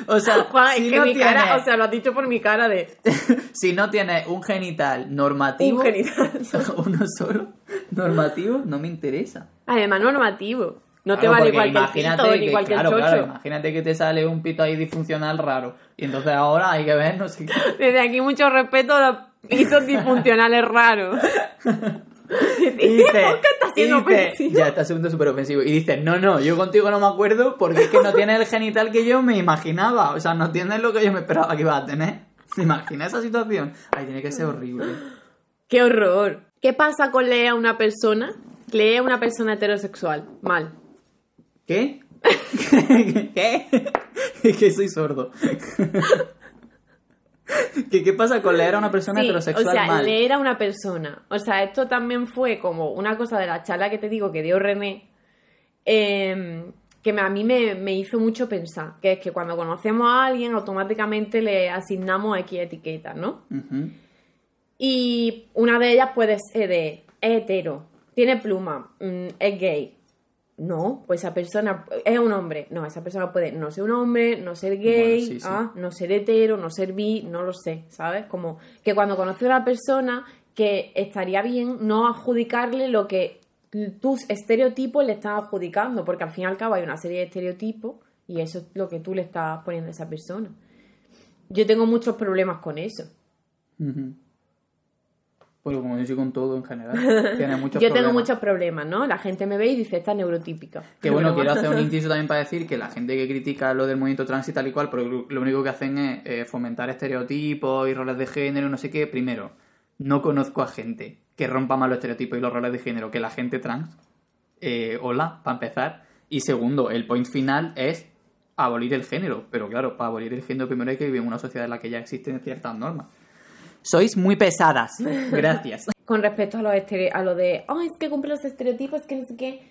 O sea, Juan, si es que no mi cara, tienes- o sea, lo has dicho por mi cara de si no tienes un genital normativo, un genital. uno solo normativo, no me interesa. Además, normativo. No te vale porque cualquier imagínate pito ni que- cualquier claro, chocho. claro, imagínate que te sale un pito ahí disfuncional raro. Y entonces ahora hay que ver, no sé qué. Desde aquí mucho respeto a los pisos disfuncionales raros. Y dice, ¿Por qué está siendo ofensivo? Ya, está siendo súper ofensivo. Y dice, no, no, yo contigo no me acuerdo porque es que no tienes el genital que yo me imaginaba. O sea, no tienes lo que yo me esperaba que ibas a tener. ¿Te imaginas esa situación? Ay, tiene que ser horrible. ¡Qué horror! ¿Qué pasa con leer a una persona Lee a una persona heterosexual. Mal. ¿Qué? ¿Qué? Es que soy sordo. ¿Qué, ¿Qué pasa con leer a una persona Sí, heterosexual o sea, mal? leer a una persona. O sea, esto también fue como una cosa de la charla que te digo que dio René, eh, que a mí me, me hizo mucho pensar, que es que cuando conocemos a alguien automáticamente le asignamos X etiquetas, ¿no? Y una de ellas puede ser de es hetero, tiene pluma, mm, es gay. No, pues esa persona es un hombre. No, esa persona puede no ser un hombre, no ser gay, Bueno, sí, sí. ah, no ser hetero, no ser bi, no lo sé, ¿sabes? Como que cuando conoces a una persona que estaría bien no adjudicarle lo que tus estereotipos le están adjudicando, porque al fin y al cabo hay una serie de estereotipos y eso es lo que tú le estás poniendo a esa persona. Yo tengo muchos problemas con eso. Bueno, como yo soy con todo en general, tiene muchos Yo tengo problemas. muchos problemas, ¿no? La gente me ve y dice, esta neurotípica. Que bueno, quiero hacer un inciso también para decir que la gente que critica lo del movimiento trans y tal y cual, pero lo único que hacen es eh, fomentar estereotipos y roles de género no sé qué. Primero, no conozco a gente que rompa más los estereotipos y los roles de género que la gente trans. Eh, hola, para empezar. Y segundo, el point final es abolir el género. Pero claro, para abolir el género primero hay que vivir en una sociedad en la que ya existen ciertas normas. Sois muy pesadas. Gracias. Con respecto a, los estere- a lo de, oh, es que cumple los estereotipos, que no sé qué.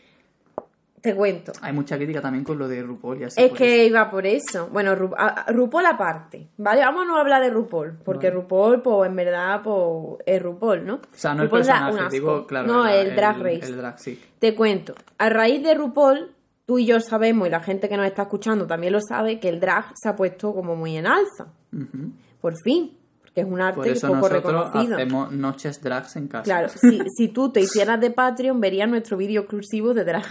Te cuento. Hay mucha crítica también con lo de RuPaul y así. Es que iba por eso. Bueno, Ru- a- RuPaul aparte, ¿vale? Vamos a no hablar de RuPaul, porque. RuPaul, pues en verdad, pues es RuPaul, ¿no? O sea, no el RuPaul da personaje, digo, claro. No, la- el drag race. El drag, sí. Te cuento. A raíz de RuPaul, tú y yo sabemos, y la gente que nos está escuchando también lo sabe, que el drag se ha puesto como muy en alza. Por fin. Porque es un arte Por eso poco nosotros reconocido. hacemos noches drags en casa. Claro, si, si tú te hicieras de Patreon, verías nuestro vídeo exclusivo de drag.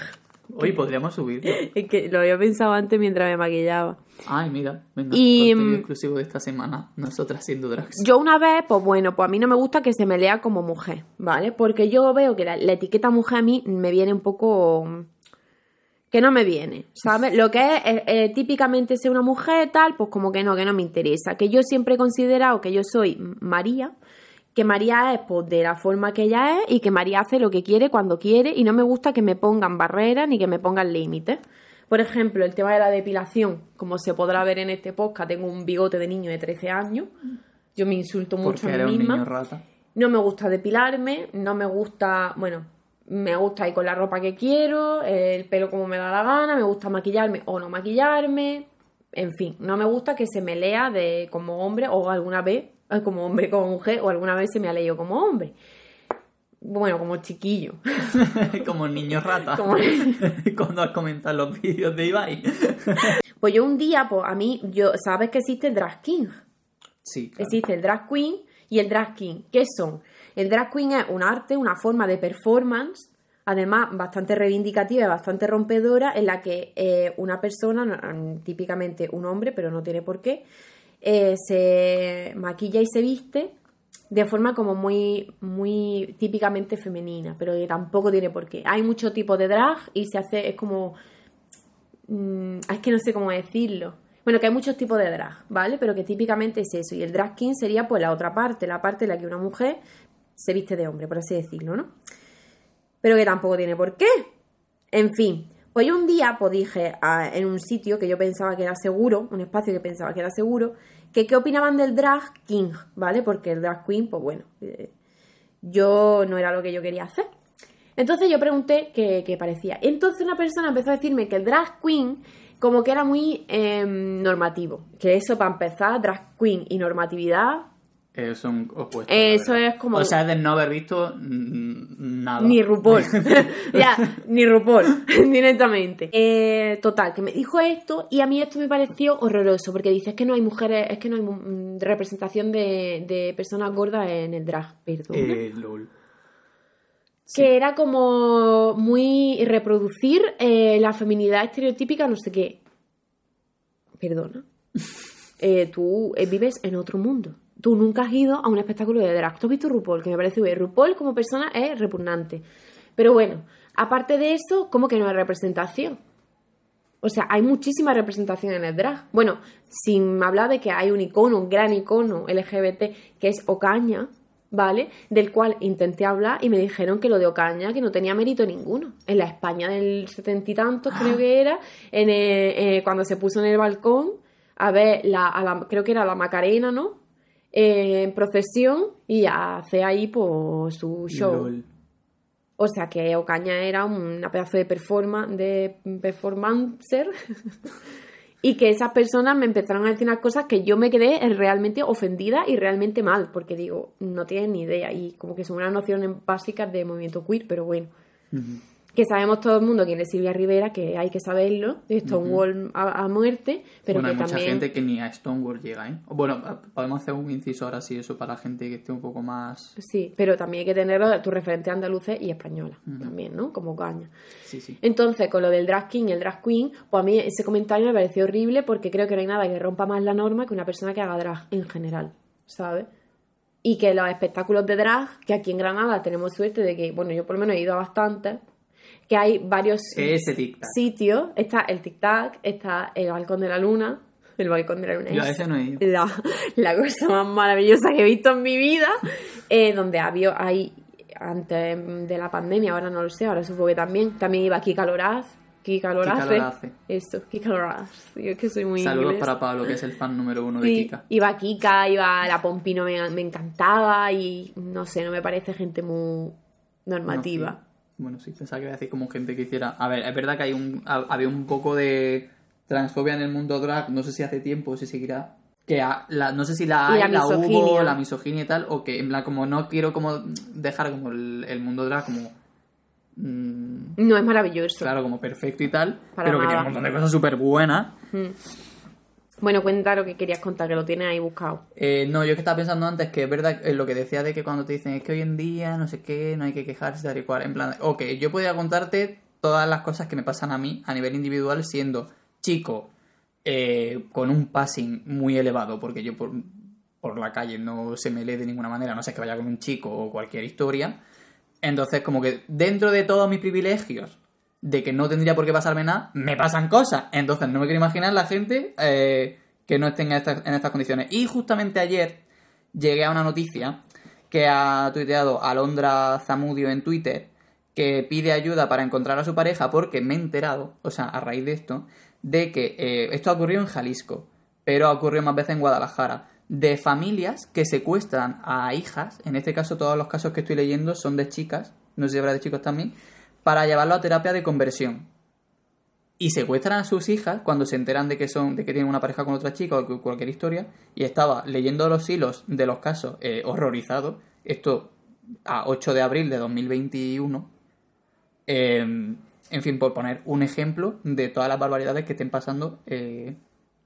Hoy podríamos subirlo. Es que lo había pensado antes mientras me maquillaba. Ay, mira, venga, Y, contenido mm, exclusivo de esta semana. Nosotras siendo drags. Yo una vez, pues bueno, pues a mí no me gusta que se me lea como mujer, ¿vale? Porque yo veo que la, la etiqueta mujer a mí me viene un poco... que no me viene, ¿sabes? Lo que es eh, eh, típicamente ser una mujer tal, pues como que no, que no me interesa. Que yo siempre he considerado que yo soy María, que María es pues de la forma que ella es y que María hace lo que quiere cuando quiere y no me gusta que me pongan barreras ni que me pongan límites. Por ejemplo, el tema de la depilación, como se podrá ver en este podcast, tengo un bigote de niño de 13 años. Yo me insulto mucho a mí misma. niño rata. No me gusta depilarme, no me gusta, bueno, me gusta ir con la ropa que quiero, el pelo como me da la gana, me gusta maquillarme o no maquillarme, en fin, no me gusta que se me lea de como hombre o alguna vez como hombre, como mujer o alguna vez se me ha leído como hombre. Bueno, como chiquillo. Como niño rata. Como- Cuando has comentado los vídeos de Ibai. Pues yo un día, pues a mí, yo, ¿sabes que existe el drag king? Sí, claro. Existe el drag queen y el drag king. ¿Qué son? El drag queen es un arte, una forma de performance, además bastante reivindicativa y bastante rompedora, en la que eh, una persona, no- típicamente un hombre, pero no tiene por qué, eh, se maquilla y se viste de forma como muy, muy típicamente femenina, pero que tampoco tiene por qué. Hay muchos tipos de drag y se hace, es como Mm, es que no sé cómo decirlo. Bueno, que hay muchos tipos de drag, ¿vale? Pero que típicamente es eso. Y el drag king sería pues la otra parte, la parte en la que una mujer se viste de hombre, por así decirlo, ¿no? Pero que tampoco tiene por qué. En fin, pues yo un día pues dije en un sitio que yo pensaba que era seguro, un espacio que pensaba que era seguro, que qué opinaban del drag king, ¿vale? Porque el drag queen, pues bueno, eh, yo no era lo que yo quería hacer. Entonces yo pregunté qué, qué parecía. Entonces una persona empezó a decirme que el drag queen como que era muy em, normativo. Que eso para empezar, drag queen y normatividad, Eh, son opuestos. Eso es como- O sea, es de no haber visto nada. ni RuPaul. ya, ni RuPaul, directamente. Eh, total, que me dijo esto y a mí esto me pareció horroroso porque dice es que no hay mujeres, es que no hay representación de, de personas gordas en el drag, perdón. Eh, lol. que era como muy reproducir eh, la feminidad estereotípica, no sé qué. Perdona. Tú vives en otro mundo. Tú nunca has ido a un espectáculo de drag. Tú has visto RuPaul, que me parece bien. RuPaul como persona es repugnante. Pero bueno, aparte de eso, ¿cómo que no hay representación? O sea, hay muchísima representación en el drag. Bueno, sin hablar de que hay un icono, un gran icono LGBT, que es Ocaña, ¿vale? Del cual intenté hablar y me dijeron que lo de Ocaña, que no tenía mérito ninguno. En la España del setenta y tantos, creo que era, en el- eh, cuando se puso en el balcón a ver, la, a la- creo que era la Macarena, ¿no? En procesión y hace ahí pues, su show. Lol. O sea que Ocaña era una pedazo de performa, de performancer. y que esas personas me empezaron a decir unas cosas que yo me quedé realmente ofendida y realmente mal, porque digo, no tienen ni idea. Y como que son unas nociones básicas de movimiento queer, pero bueno. Que sabemos todo el mundo quién es Silvia Rivera, que hay que saberlo, de Stonewall a, a muerte, pero bueno, que hay mucha también... gente que ni a Stonewall llega, ¿eh? Bueno, podemos hacer un inciso ahora sí, eso para la gente que esté un poco más... Sí, pero también hay que tenerlo de tus referentes andaluces y españolas, también, ¿no? Como Ocaña. Sí, sí. Entonces, con lo del drag king y el drag queen, pues a mí ese comentario me pareció horrible porque creo que no hay nada que rompa más la norma que una persona que haga drag en general, ¿sabes? Y que los espectáculos de drag, que aquí en Granada tenemos suerte de que, bueno, yo por lo menos he ido a bastantes, que hay varios tic-tac. sitios, está el tic-tac, está el balcón de la luna, el balcón de la luna Yo a es ese no he ido. la, la cosa más maravillosa que he visto en mi vida, eh, donde había ahí antes de la pandemia, ahora no lo sé, ahora supongo que también, también iba Kika Loraz, Kika Lorace, Lorace. eso, Kika Loraz, yo es que soy muy Saludos inglés. para Pablo, que es el fan número uno de Sí, Kika. iba Kika, iba la Pompino, me, me encantaba y no sé, no me parece gente muy normativa. No, sí. Bueno, sí, pensaba que iba a decir como gente que hiciera... A ver, es verdad que hay un, ha- había un poco de transfobia en el mundo drag, no sé si hace tiempo o si seguirá, que a- la, no sé si la hay, la la, hubo, la misoginia y tal, o que en plan como no quiero como dejar como el, el mundo drag como... mm, No es maravilloso. claro, como perfecto y tal, Para pero que tiene un montón de cosas súper buenas. Bueno, cuenta lo que querías contar, que lo tienes ahí buscado. Eh, no, yo que estaba pensando antes que es verdad eh, lo que decía de que cuando te dicen es que hoy en día no sé qué, no hay que quejarse tal y cual. En plan, ok, yo podría contarte todas las cosas que me pasan a mí a nivel individual siendo chico eh, con un passing muy elevado, porque yo por, por la calle no se me lee de ninguna manera, no sé que vaya con un chico o cualquier historia. Entonces, como que dentro de todos mis privilegios, de que no tendría por qué pasarme nada, me pasan cosas. Entonces, no me quiero imaginar la gente eh, que no estén en estas, en condiciones. Y justamente ayer llegué a una noticia que ha tuiteado Alondra Zamudio en Twitter, que pide ayuda para encontrar a su pareja porque me he enterado, o sea, a raíz de esto, de que eh, esto ha ocurrido en Jalisco, pero ha ocurrido más veces en Guadalajara, de familias que secuestran a hijas, en este caso todos los casos que estoy leyendo son de chicas, no sé si habrá de chicos también, para llevarlo a terapia de conversión. Y secuestran a sus hijas cuando se enteran de que son, de que tienen una pareja con otra chica o cu- cualquier historia. Y estaba leyendo los hilos de los casos eh, horrorizado. Esto a 8 de abril de 2021. Eh, en fin, por poner un ejemplo de todas las barbaridades que estén pasando eh,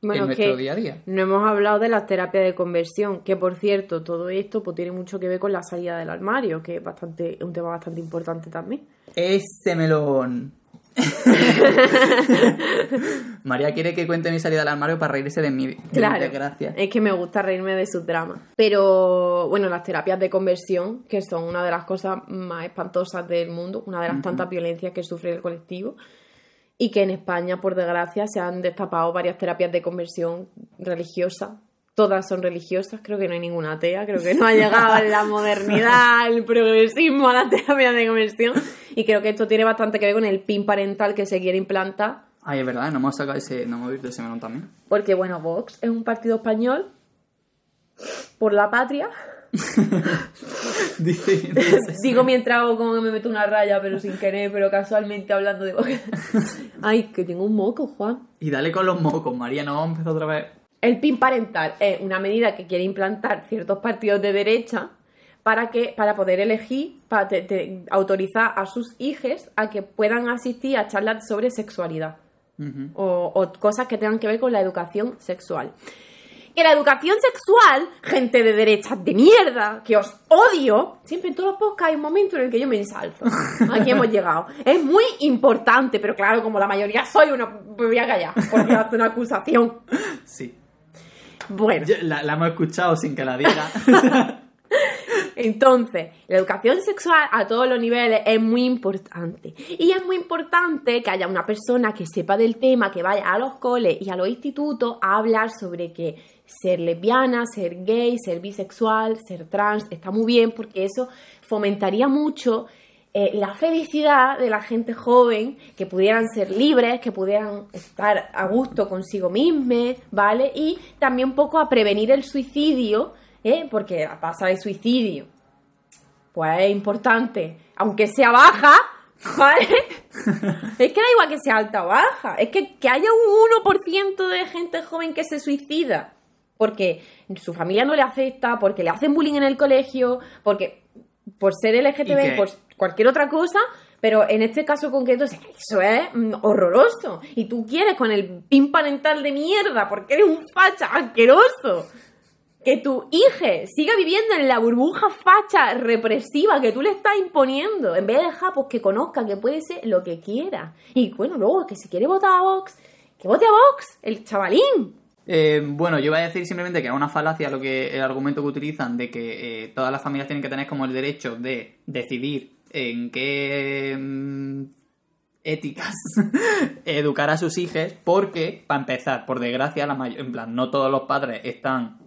Bueno, en es nuestro que día a día. No hemos hablado de las terapias de conversión, que por cierto, todo esto pues, tiene mucho que ver con la salida del armario, que es bastante, es un tema bastante importante también. Ese melón. María quiere que cuente mi salida del armario para reírse de mi, de Claro, desgracia. es que me gusta reírme de sus dramas. Pero bueno, las terapias de conversión, que son una de las cosas más espantosas del mundo, una de las tantas violencias que sufre el colectivo, y que en España, por desgracia, se han destapado varias terapias de conversión religiosas. Todas son religiosas, creo que no hay ninguna atea, creo que no ha llegado la modernidad, el progresismo a la terapia de conversión. Y creo que esto tiene bastante que ver con el PIN parental que se quiere implantar Ay, es verdad, no hemos sacado ese, no hemos visto ese melón también. porque, bueno, Vox es un partido español por la patria. Digo mientras hago como que me meto una raya, pero sin querer, pero casualmente hablando de. Ay, que tengo un moco, Juan. y dale con los mocos, María, no vamos a empezar otra vez. El PIN parental es una medida que quiere implantar ciertos partidos de derecha para que para poder elegir, para te- te- autorizar a sus hijos a que puedan asistir a charlas sobre sexualidad o cosas que tengan que ver con la educación sexual. Que la educación sexual, gente de derecha de mierda, que os odio, siempre en todos los podcasts hay un momento en el que yo me ensalzo. Aquí hemos llegado. Es muy importante, pero claro, como la mayoría soy una... Me voy a callar, porque hace una acusación. Sí. Bueno. Yo- la, la hemos escuchado sin que la diga. Entonces, la educación sexual a todos los niveles es muy importante. Y es muy importante que haya una persona que sepa del tema, que vaya a los coles y a los institutos a hablar sobre que ser lesbiana, ser gay, ser bisexual, ser trans, está muy bien porque eso fomentaría mucho eh, la felicidad de la gente joven, que pudieran ser libres, que pudieran estar a gusto consigo mismos, ¿vale? Y también un poco a prevenir el suicidio, ¿eh? Porque la tasa de suicidio, pues es importante, aunque sea baja, ¿vale? es que da igual que sea alta o baja, es que, que haya un 1% de gente joven que se suicida porque su familia no le afecta, porque le hacen bullying en el colegio, porque por ser LGTB, por cualquier otra cosa, pero en este caso concreto, eso es mm, horroroso. Y tú quieres con el pin parental de mierda, porque eres un facha asqueroso, que tu hija siga viviendo en la burbuja facha represiva que tú le estás imponiendo, en vez de dejar pues, que conozca que puede ser lo que quiera. Y bueno, luego que si quiere votar a Vox, que vote a Vox, el chavalín. Eh, bueno, yo voy a decir simplemente que es una falacia lo que el argumento que utilizan de que eh, todas las familias tienen que tener como el derecho de decidir en qué mm, éticas educar a sus hijos, porque, para empezar, por desgracia, la en plan, no todos los padres están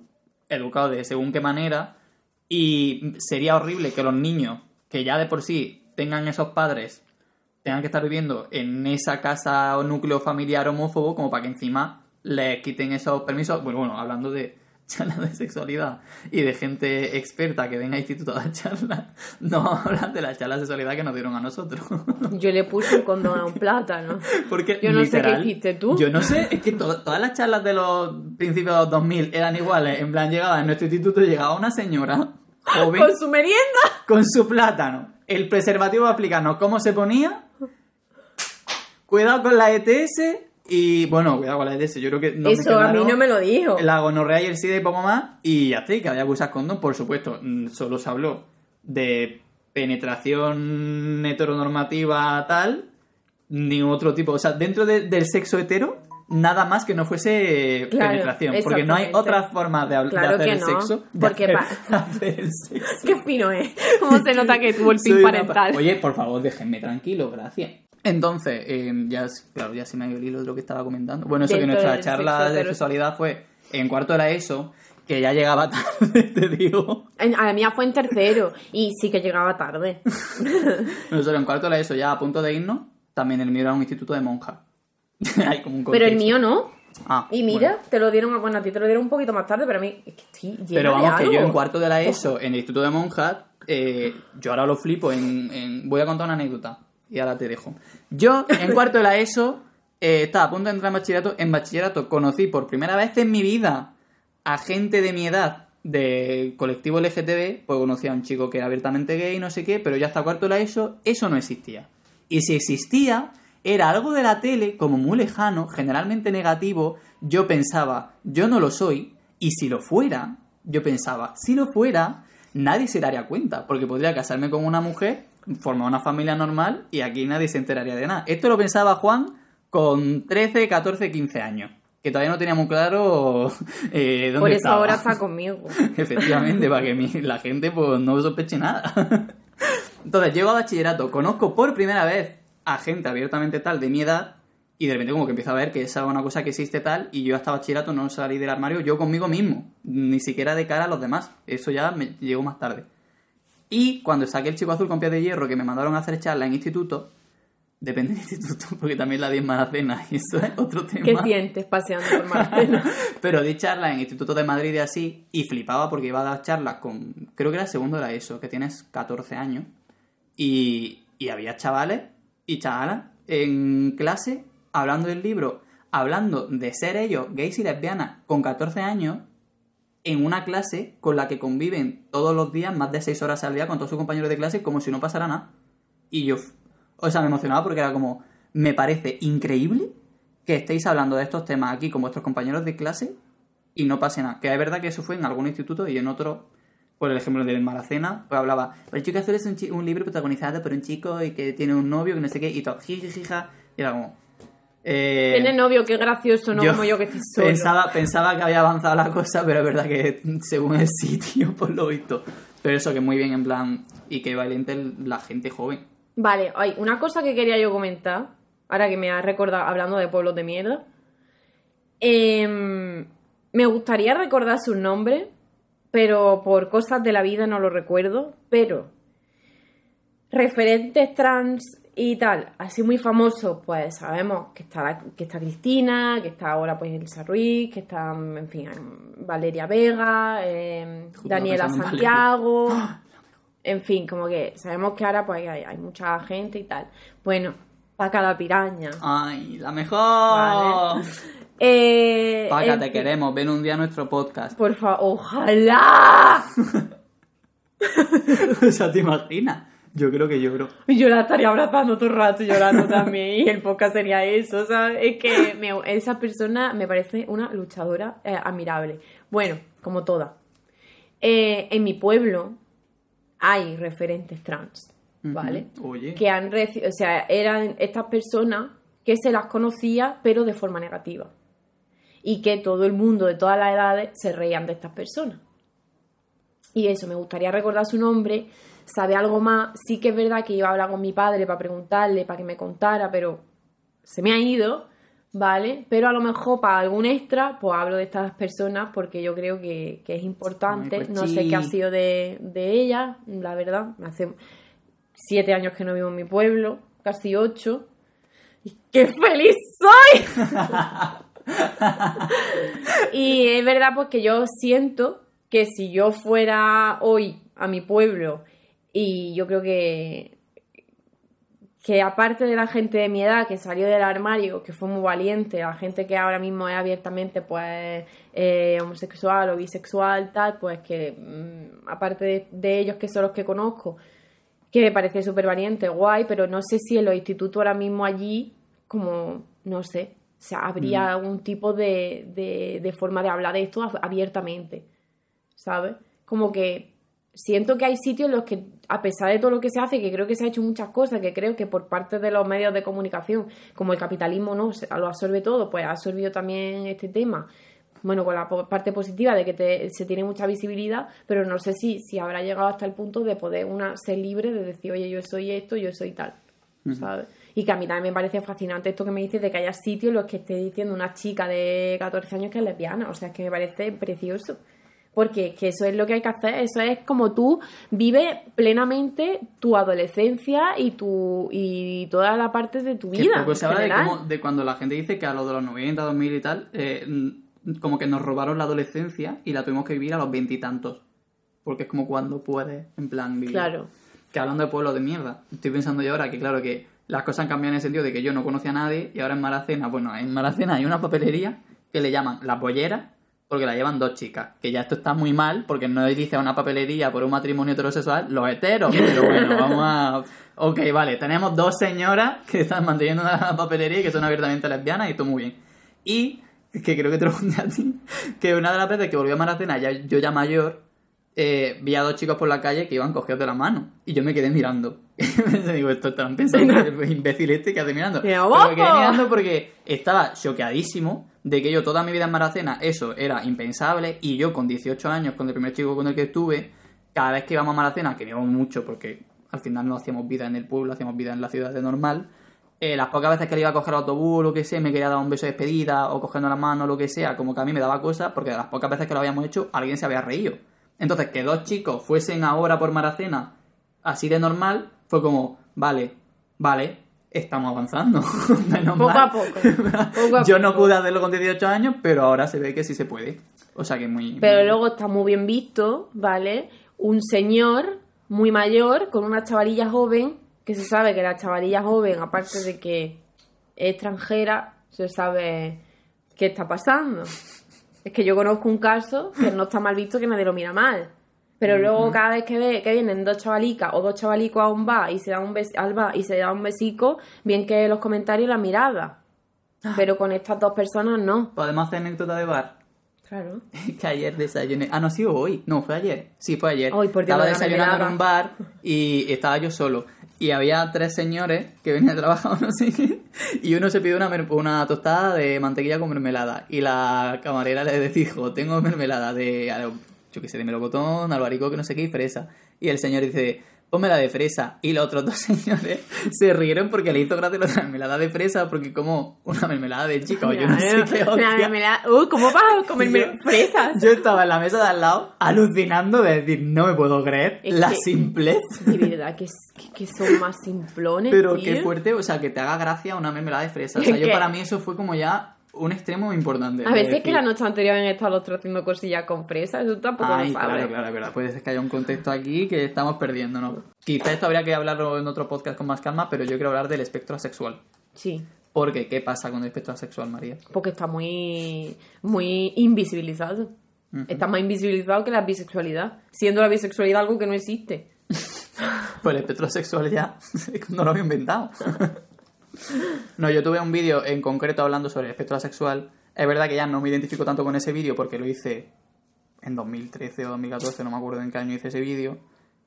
educados de según qué manera, y sería horrible que los niños, que ya de por sí tengan esos padres, tengan que estar viviendo en esa casa o núcleo familiar homófobo, como para que encima les quiten esos permisos. Bueno, bueno, hablando de charlas de sexualidad y de gente experta que venga a instituto a dar charlas, no hablan de las charlas de sexualidad que nos dieron a nosotros. Yo le puse un condón a un plátano. Porque Yo no sé literal, qué hiciste tú. Yo no sé, es que to- todas las charlas de los principios de los 2000 eran iguales. En plan, llegaba en nuestro instituto, llegaba una señora joven Con su merienda. con su plátano. El preservativo va a explicarnos cómo se ponía. Cuidado con la ETS. Y bueno, cuidado con la ETS. Yo creo que no Eso a mí no me lo dijo. La gonorrea y el SIDA y poco más. Y ya está, y que había que usar condón, por supuesto. mm, Solo se habló de penetración heteronormativa tal. Ni otro tipo. O sea, dentro de- del sexo hetero. Nada más que no fuese Claro, penetración. Porque no hay otra forma de, habl- de Claro hacer que el no, sexo. de porque hacer- hacer el sexo. Qué fino es. Cómo se nota que tuvo el pin parental. pa- Oye, por favor, déjenme tranquilo, gracias. Entonces, eh, ya, claro, ya se me ha ido el hilo de lo que estaba comentando. Bueno, eso que nuestra charla sexo de sexualidad fue en cuarto de la ESO, que ya llegaba tarde, te digo. A la mía fue en tercero y sí que llegaba tarde. Nosotros en cuarto de la ESO, ya a punto de irnos, también el mío era un instituto de monjas. Hay como un Pero el mío no. Ah, Y mira, bueno. te lo dieron, bueno, a ti te lo dieron un poquito más tarde, pero a mí es que estoy llena Pero de vamos, que yo en cuarto de la ESO, en el instituto de monjas, eh, yo ahora lo flipo en, en- Voy a contar una anécdota y ahora te dejo. Yo, en cuarto de la ESO, eh, estaba a punto de entrar en bachillerato. En bachillerato conocí por primera vez en mi vida a gente de mi edad de colectivo LGTB, pues conocí a un chico que era abiertamente gay, no sé qué, pero ya hasta cuarto de la ESO, eso no existía. Y si existía, era algo de la tele, como muy lejano, generalmente negativo. Yo pensaba, yo no lo soy, y si lo fuera, yo pensaba, si lo fuera, nadie se daría cuenta, porque podría casarme con una mujer, formar una familia normal, y aquí nadie se enteraría de nada. Esto lo pensaba Juan con 13, 14, 15 años, que todavía no teníamos claro eh, dónde Por eso estaba. ahora está conmigo. Efectivamente, para que mi- la gente pues no sospeche nada. Entonces, llego a bachillerato, conozco por primera vez a gente abiertamente tal de mi edad y de repente como que empiezo a ver que esa es una cosa que existe tal y yo hasta bachillerato no salí del armario yo conmigo mismo, ni siquiera de cara a los demás. Eso ya me llegó más tarde. Y cuando saqué el chico azul con pies de hierro que me mandaron a hacer charla en instituto, depende del instituto, porque también la di en Maracena y eso es otro tema. ¿Qué sientes paseando por Marcelo? Pero di charlas en Instituto de Madrid y así, y flipaba porque iba a dar charlas con, creo que era el segundo de la ESO, que tienes 14 años, y, y había chavales y chavalas en clase hablando del libro, hablando de ser ellos gays y lesbianas con 14 años, en una clase con la que conviven todos los días más de 6 horas al día con todos sus compañeros de clase como si no pasara nada. Y yo, o sea, me emocionaba porque era como, me parece increíble que estéis hablando de estos temas aquí con vuestros compañeros de clase y no pase nada. Que es verdad que eso fue en algún instituto y en otro, por el ejemplo del Maracena, pues hablaba, el chico azul es un, un libro protagonizado por un chico y que tiene un novio que no sé qué, y todo, jijijija, y era como... eh, Tiene novio, qué gracioso, no yo como yo que estoy solo. Pensaba, pensaba que había avanzado la cosa, pero es verdad que según el sitio, por lo visto. Pero eso que muy bien, en plan, y que valiente la gente joven. Vale, hay una cosa que quería yo comentar, ahora que me has recordado hablando de pueblos de mierda. Em, Me gustaría recordar su nombre, pero por cosas de la vida no lo recuerdo. Pero referentes trans y tal, así muy famosos, pues sabemos que está, la- que está Cristina, que está ahora pues Elsa Ruiz, que está, en fin, Valeria Vega, eh, Justo Daniela Santiago, en fin, como que sabemos que ahora pues hay, hay mucha gente y tal. Bueno, Paca la piraña. ¡Ay, la mejor! Vale. Eh, Paca, te fin, queremos. Ven un día a nuestro podcast. Por favor, ojalá. o sea, ¿te imaginas? Yo creo que lloro. Yo la estaría abrazando todo el rato llorando también y el podcast sería eso, ¿sabes? Es que me- esa persona me parece una luchadora eh, admirable. Bueno, como toda. Eh, en mi pueblo hay referentes trans, ¿vale? Oye. Que han reci- o sea, eran estas personas que se las conocía pero de forma negativa. Y que todo el mundo de todas las edades se reían de estas personas. Y eso, me gustaría recordar su nombre, sabe algo más. Sí que es verdad que iba a hablar con mi padre para preguntarle, para que me contara, pero se me ha ido, ¿vale? Pero a lo mejor para algún extra, pues hablo de estas personas porque yo creo que, que es importante. Ay, pues no sé qué ha sido de, de ella, la verdad. Hace siete años que no vivo en mi pueblo, casi ocho. ¡Y ¡Qué feliz soy! y es verdad pues que yo siento que si yo fuera hoy a mi pueblo y yo creo que que aparte de la gente de mi edad que salió del armario, que fue muy valiente, la gente que ahora mismo es abiertamente pues eh, homosexual o bisexual, tal, pues que mm, aparte de, de ellos que son los que conozco, que me parece súper valiente, guay, pero no sé si en los institutos ahora mismo allí, como, no sé, o sea, habría algún tipo de, de, de forma de hablar de esto ab- abiertamente, ¿sabes? Como que siento que hay sitios en los que, a pesar de todo lo que se hace, que creo que se ha hecho muchas cosas, que creo que por parte de los medios de comunicación, como el capitalismo no lo absorbe todo, pues ha absorbido también este tema. Bueno, con la parte positiva de que te- se tiene mucha visibilidad, pero no sé si, si habrá llegado hasta el punto de poder una ser libre de decir, oye, yo soy esto, yo soy tal, ¿sabes? Y que a mí también me parece fascinante esto que me dices de que haya sitios en los que esté diciendo una chica de 14 años que es lesbiana, o sea, es que me parece precioso. Porque que eso es lo que hay que hacer, eso es como tú vives plenamente tu adolescencia y tu y toda la parte de tu vida. en se habla de, cómo- de cuando la gente dice que a lo de los 90, 2000 y tal, eh, como que nos robaron la adolescencia y la tuvimos que vivir a los veintitantos. Porque es como cuando puedes, en plan, vivir. Claro. Que hablando de pueblos de mierda, estoy pensando yo ahora que, claro, que las cosas han cambiado en el sentido de que yo no conocía a nadie y ahora en Maracena, bueno, en Maracena hay una papelería que le llaman las bolleras porque la llevan dos chicas. Que ya esto está muy mal porque no dice una papelería por un matrimonio heterosexual, los heteros. Pero bueno, vamos a. Ok, vale, tenemos dos señoras que están manteniendo una papelería y que son abiertamente lesbianas y todo muy bien. Y que creo que te lo conté a ti, que una de las veces que volví a Maracena, ya, yo ya mayor, eh, vi a dos chicos por la calle que iban cogidos de la mano. Y yo me quedé mirando. Digo, esto estarán pensando, el imbécil este que hace mirando. ¡Qué Pero guapo! mirando porque estaba choqueadísimo de que yo toda mi vida en Maracena, eso era impensable. Y yo con 18 años, con el primer chico con el que estuve, cada vez que íbamos a Maracena, que íbamos mucho porque al final no hacíamos vida en el pueblo, hacíamos vida en la ciudad de normal. eh, las pocas veces que le iba a coger el autobús o lo que sea, me quería dar un beso de despedida o cogiendo la mano o lo que sea, como que a mí me daba cosas, porque de las pocas veces que lo habíamos hecho, alguien se había reído. Entonces, que dos chicos fuesen ahora por Maracena así de normal, fue como, vale, vale, estamos avanzando. Menos Poco mal. a poco, poco a Yo no pude hacerlo con 18 años, pero ahora se ve que sí se puede. O sea que muy... Pero muy- luego está muy bien visto, ¿vale? Un señor muy mayor con una chavalilla joven, que se sabe que la chavalilla joven, aparte de que es extranjera, se sabe qué está pasando. Es que yo conozco un caso que no está mal visto, que nadie lo mira mal. Pero luego cada vez que ve que vienen dos chavalicas o dos chavalicos a un bar y se da un bes al bar y se da un besico, bien que los comentarios la mirada. Pero con estas dos personas no. ¿Podemos hacer anécdota de bar? Claro. que ayer desayuné. Ah, no, sí, hoy. No, fue ayer. Sí, fue ayer. Ay, por Dios, estaba desayunando en un bar y estaba yo solo. Y había tres señores que venían a trabajar no sé qué. Y uno se pidió una, una tostada de mantequilla con mermelada. Y la camarera le dijo, tengo mermelada de, yo qué sé, de melocotón, albaricoque, no sé qué, y fresa. Y el señor dice, mermelada de fresa. Y los otros dos señores se rieron porque le hizo gracia la mermelada de fresa, porque como una mermelada de chica, o yo no sé qué Una mermelada- Uy, ¿cómo vas a comerme Yo- fresas? Yo estaba en la mesa de al lado alucinando de decir, no me puedo creer Es la que- simplez. De verdad, que, que, son más simplones. Pero tío. qué fuerte, o sea, que te haga gracia una mermelada de fresa. O sea, yo que- para mí eso fue como ya un extremo importante. A veces decir, que la noche anterior han estado los otros haciendo cosillas con fresas, eso tampoco Ay, lo claro, claro, claro. Puede ser que haya un contexto aquí que estamos perdiendo, ¿no? Quizá esto habría que hablarlo en otro podcast con más calma, pero yo quiero hablar del espectro asexual. Sí, Porque, ¿qué pasa con el espectro asexual, María? porque está muy, muy invisibilizado. Está más invisibilizado que la bisexualidad, siendo la bisexualidad algo que no existe. Pues el espectro sexual ya no lo había inventado. No, yo tuve un vídeo en concreto hablando sobre el espectro asexual. Es verdad que ya no me identifico tanto con ese vídeo porque lo hice en 2013 o 2014, no me acuerdo en qué año hice ese vídeo.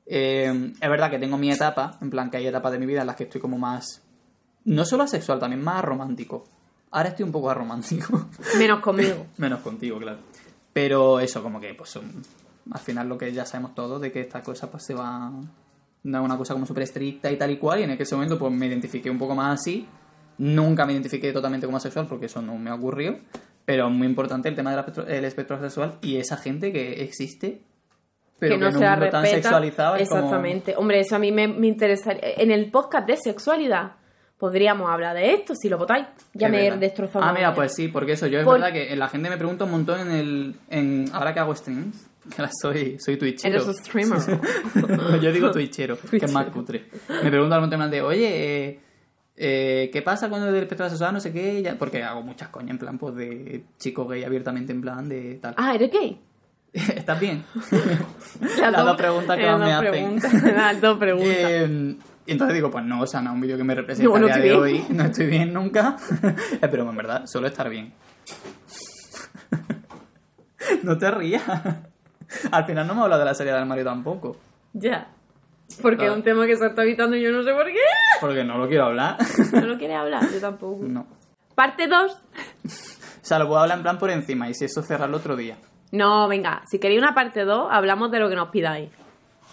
Eh, es verdad que tengo mi etapa, en plan que hay etapas de mi vida en las que estoy como más... No solo asexual, también más romántico. Ahora estoy un poco romántico. Menos conmigo. Menos contigo, claro. Pero eso, como que, pues, al final lo que ya sabemos todos, de que esta cosa, pues, se va... No una cosa como súper estricta y tal y cual, y en ese momento, pues, me identifiqué un poco más así. Nunca me identifiqué totalmente como asexual, porque eso no me ocurrió. Pero es muy importante el tema del espectro, el espectro sexual y esa gente que existe, pero que no en se un la mundo tan sexualizado como- Exactamente. Hombre, eso a mí me, me interesaría. En el podcast de sexualidad podríamos hablar de esto, si lo votáis. Ya Es me he verdad. destrozado. Ah, mira, pues sí, porque eso, yo es verdad que la gente me pregunta un montón en el. En, ahora que hago streams, soy, soy twitchero. Eres un streamer. yo digo twitchero, que es más cutre. Me preguntan un tema de, oye, eh, eh, ¿qué pasa el del espectro sexual? No sé qué, ya- porque hago muchas coñas en plan, pues de chico gay abiertamente, en plan de tal. Ah, ¿eres gay? ¿Estás bien? Las dos preguntas que más me hacen. Las dos preguntas. Eh, y entonces digo, pues no, o sea, no es un vídeo que me representa No, no a día de bien. hoy, no estoy bien nunca, pero en verdad, solo estar bien. no te rías. Al final no me habla de la serie del Mario tampoco, Ya. Porque es un tema que se está evitando y yo no sé por qué. porque no lo quiero hablar. No lo quiere hablar, yo tampoco. no. Parte 2. O sea, lo puedo hablar en plan por encima y si eso cerrarlo otro día. No, venga, si queréis una parte 2, hablamos de lo que nos pidáis.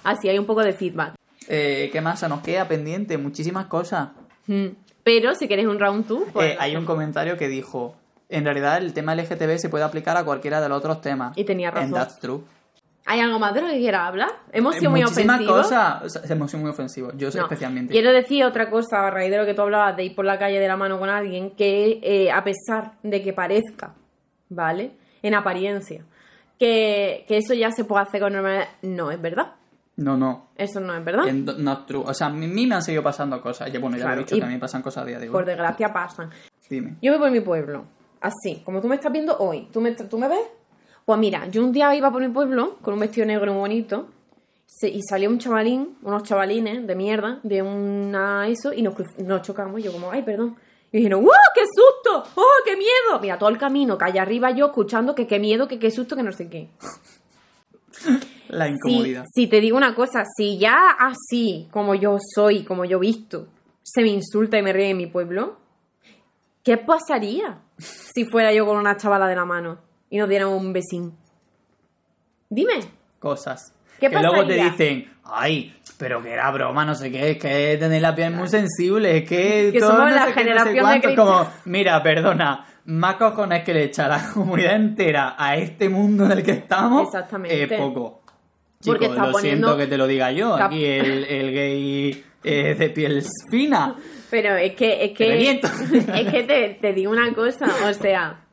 Así hay un poco de feedback. Eh, ¿Qué más? Se nos queda pendiente, muchísimas cosas. Mm. Pero si queréis un round 2, pues. Eh, hay un comentario que dijo, en realidad el tema LGTB se puede aplicar a cualquiera de los otros temas. Y tenía razón. And that's true. ¿Hay algo más de lo que quieras hablar? Hemos sido muy ofensivos. cosas. O sea, hemos sido muy ofensivos. Yo No. especialmente. Quiero decir otra cosa a raíz de lo que tú hablabas de ir por la calle de la mano con alguien, que eh, a pesar de que parezca, ¿vale? En apariencia, que, que eso ya se puede hacer con normalidad, no es verdad. No, no. Eso no es verdad. Not true. O sea, a mí me han seguido pasando cosas. Ya, bueno, ya Claro, lo he dicho, me pasan cosas a día de hoy. Por desgracia pasan. Dime. Yo voy por mi pueblo, así, como tú me estás viendo hoy. ¿Tú me, ¿Tú me ves? Pues mira, yo un día iba por mi pueblo con un vestido negro muy bonito se- y salió un chavalín, unos chavalines de mierda, de una eso, y nos, chocamos. Y yo como, ay, perdón. Y dijeron, ¡wow, qué susto! ¡Oh, qué miedo! Mira, todo el camino, calle arriba yo escuchando que qué miedo, que qué susto, que no sé qué. La Si, incomodidad. si te digo una cosa, si ya así, como yo soy, como yo visto, se me insulta y me ríe en mi pueblo, ¿qué pasaría si fuera yo con una chavala de la mano y nos dieran un besín? Dime. Cosas. ¿Qué que luego te dicen, ay, pero que era broma, no sé qué, es que tenéis la piel muy sensible, es que. Que todo somos no la sé qué, no sé generación de cuánto". cristal. Como, mira, perdona, más cojones que le echa la comunidad entera a este mundo en el que estamos. Exactamente. Es poco. Porque Chico, está lo poniendo- siento que te lo diga yo, aquí el, el gay eh, de piel fina. Pero es que, es que, es que te, te digo una cosa, o sea,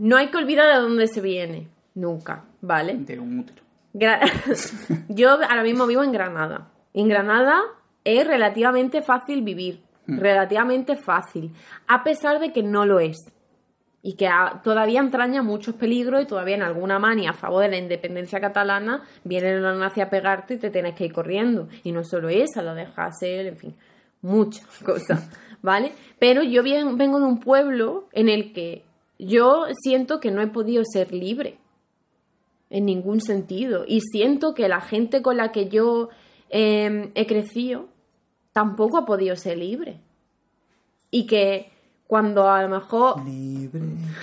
no hay que olvidar de dónde se viene, nunca, ¿vale? De un útero. Gra- Yo ahora mismo vivo en Granada. En Granada es relativamente fácil vivir, relativamente fácil, a pesar de que no lo es. Y que todavía entraña muchos peligros y todavía en alguna mania a favor de la independencia catalana vienen los nazis a pegarte y te tienes que ir corriendo. Y no solo esa, lo de Hassel, en fin, muchas cosas, ¿vale? Pero yo bien- vengo de un pueblo en el que yo siento que no he podido ser libre en ningún sentido. Y siento que la gente con la que yo eh, he crecido tampoco ha podido ser libre. Y que cuando a lo mejor, Libre.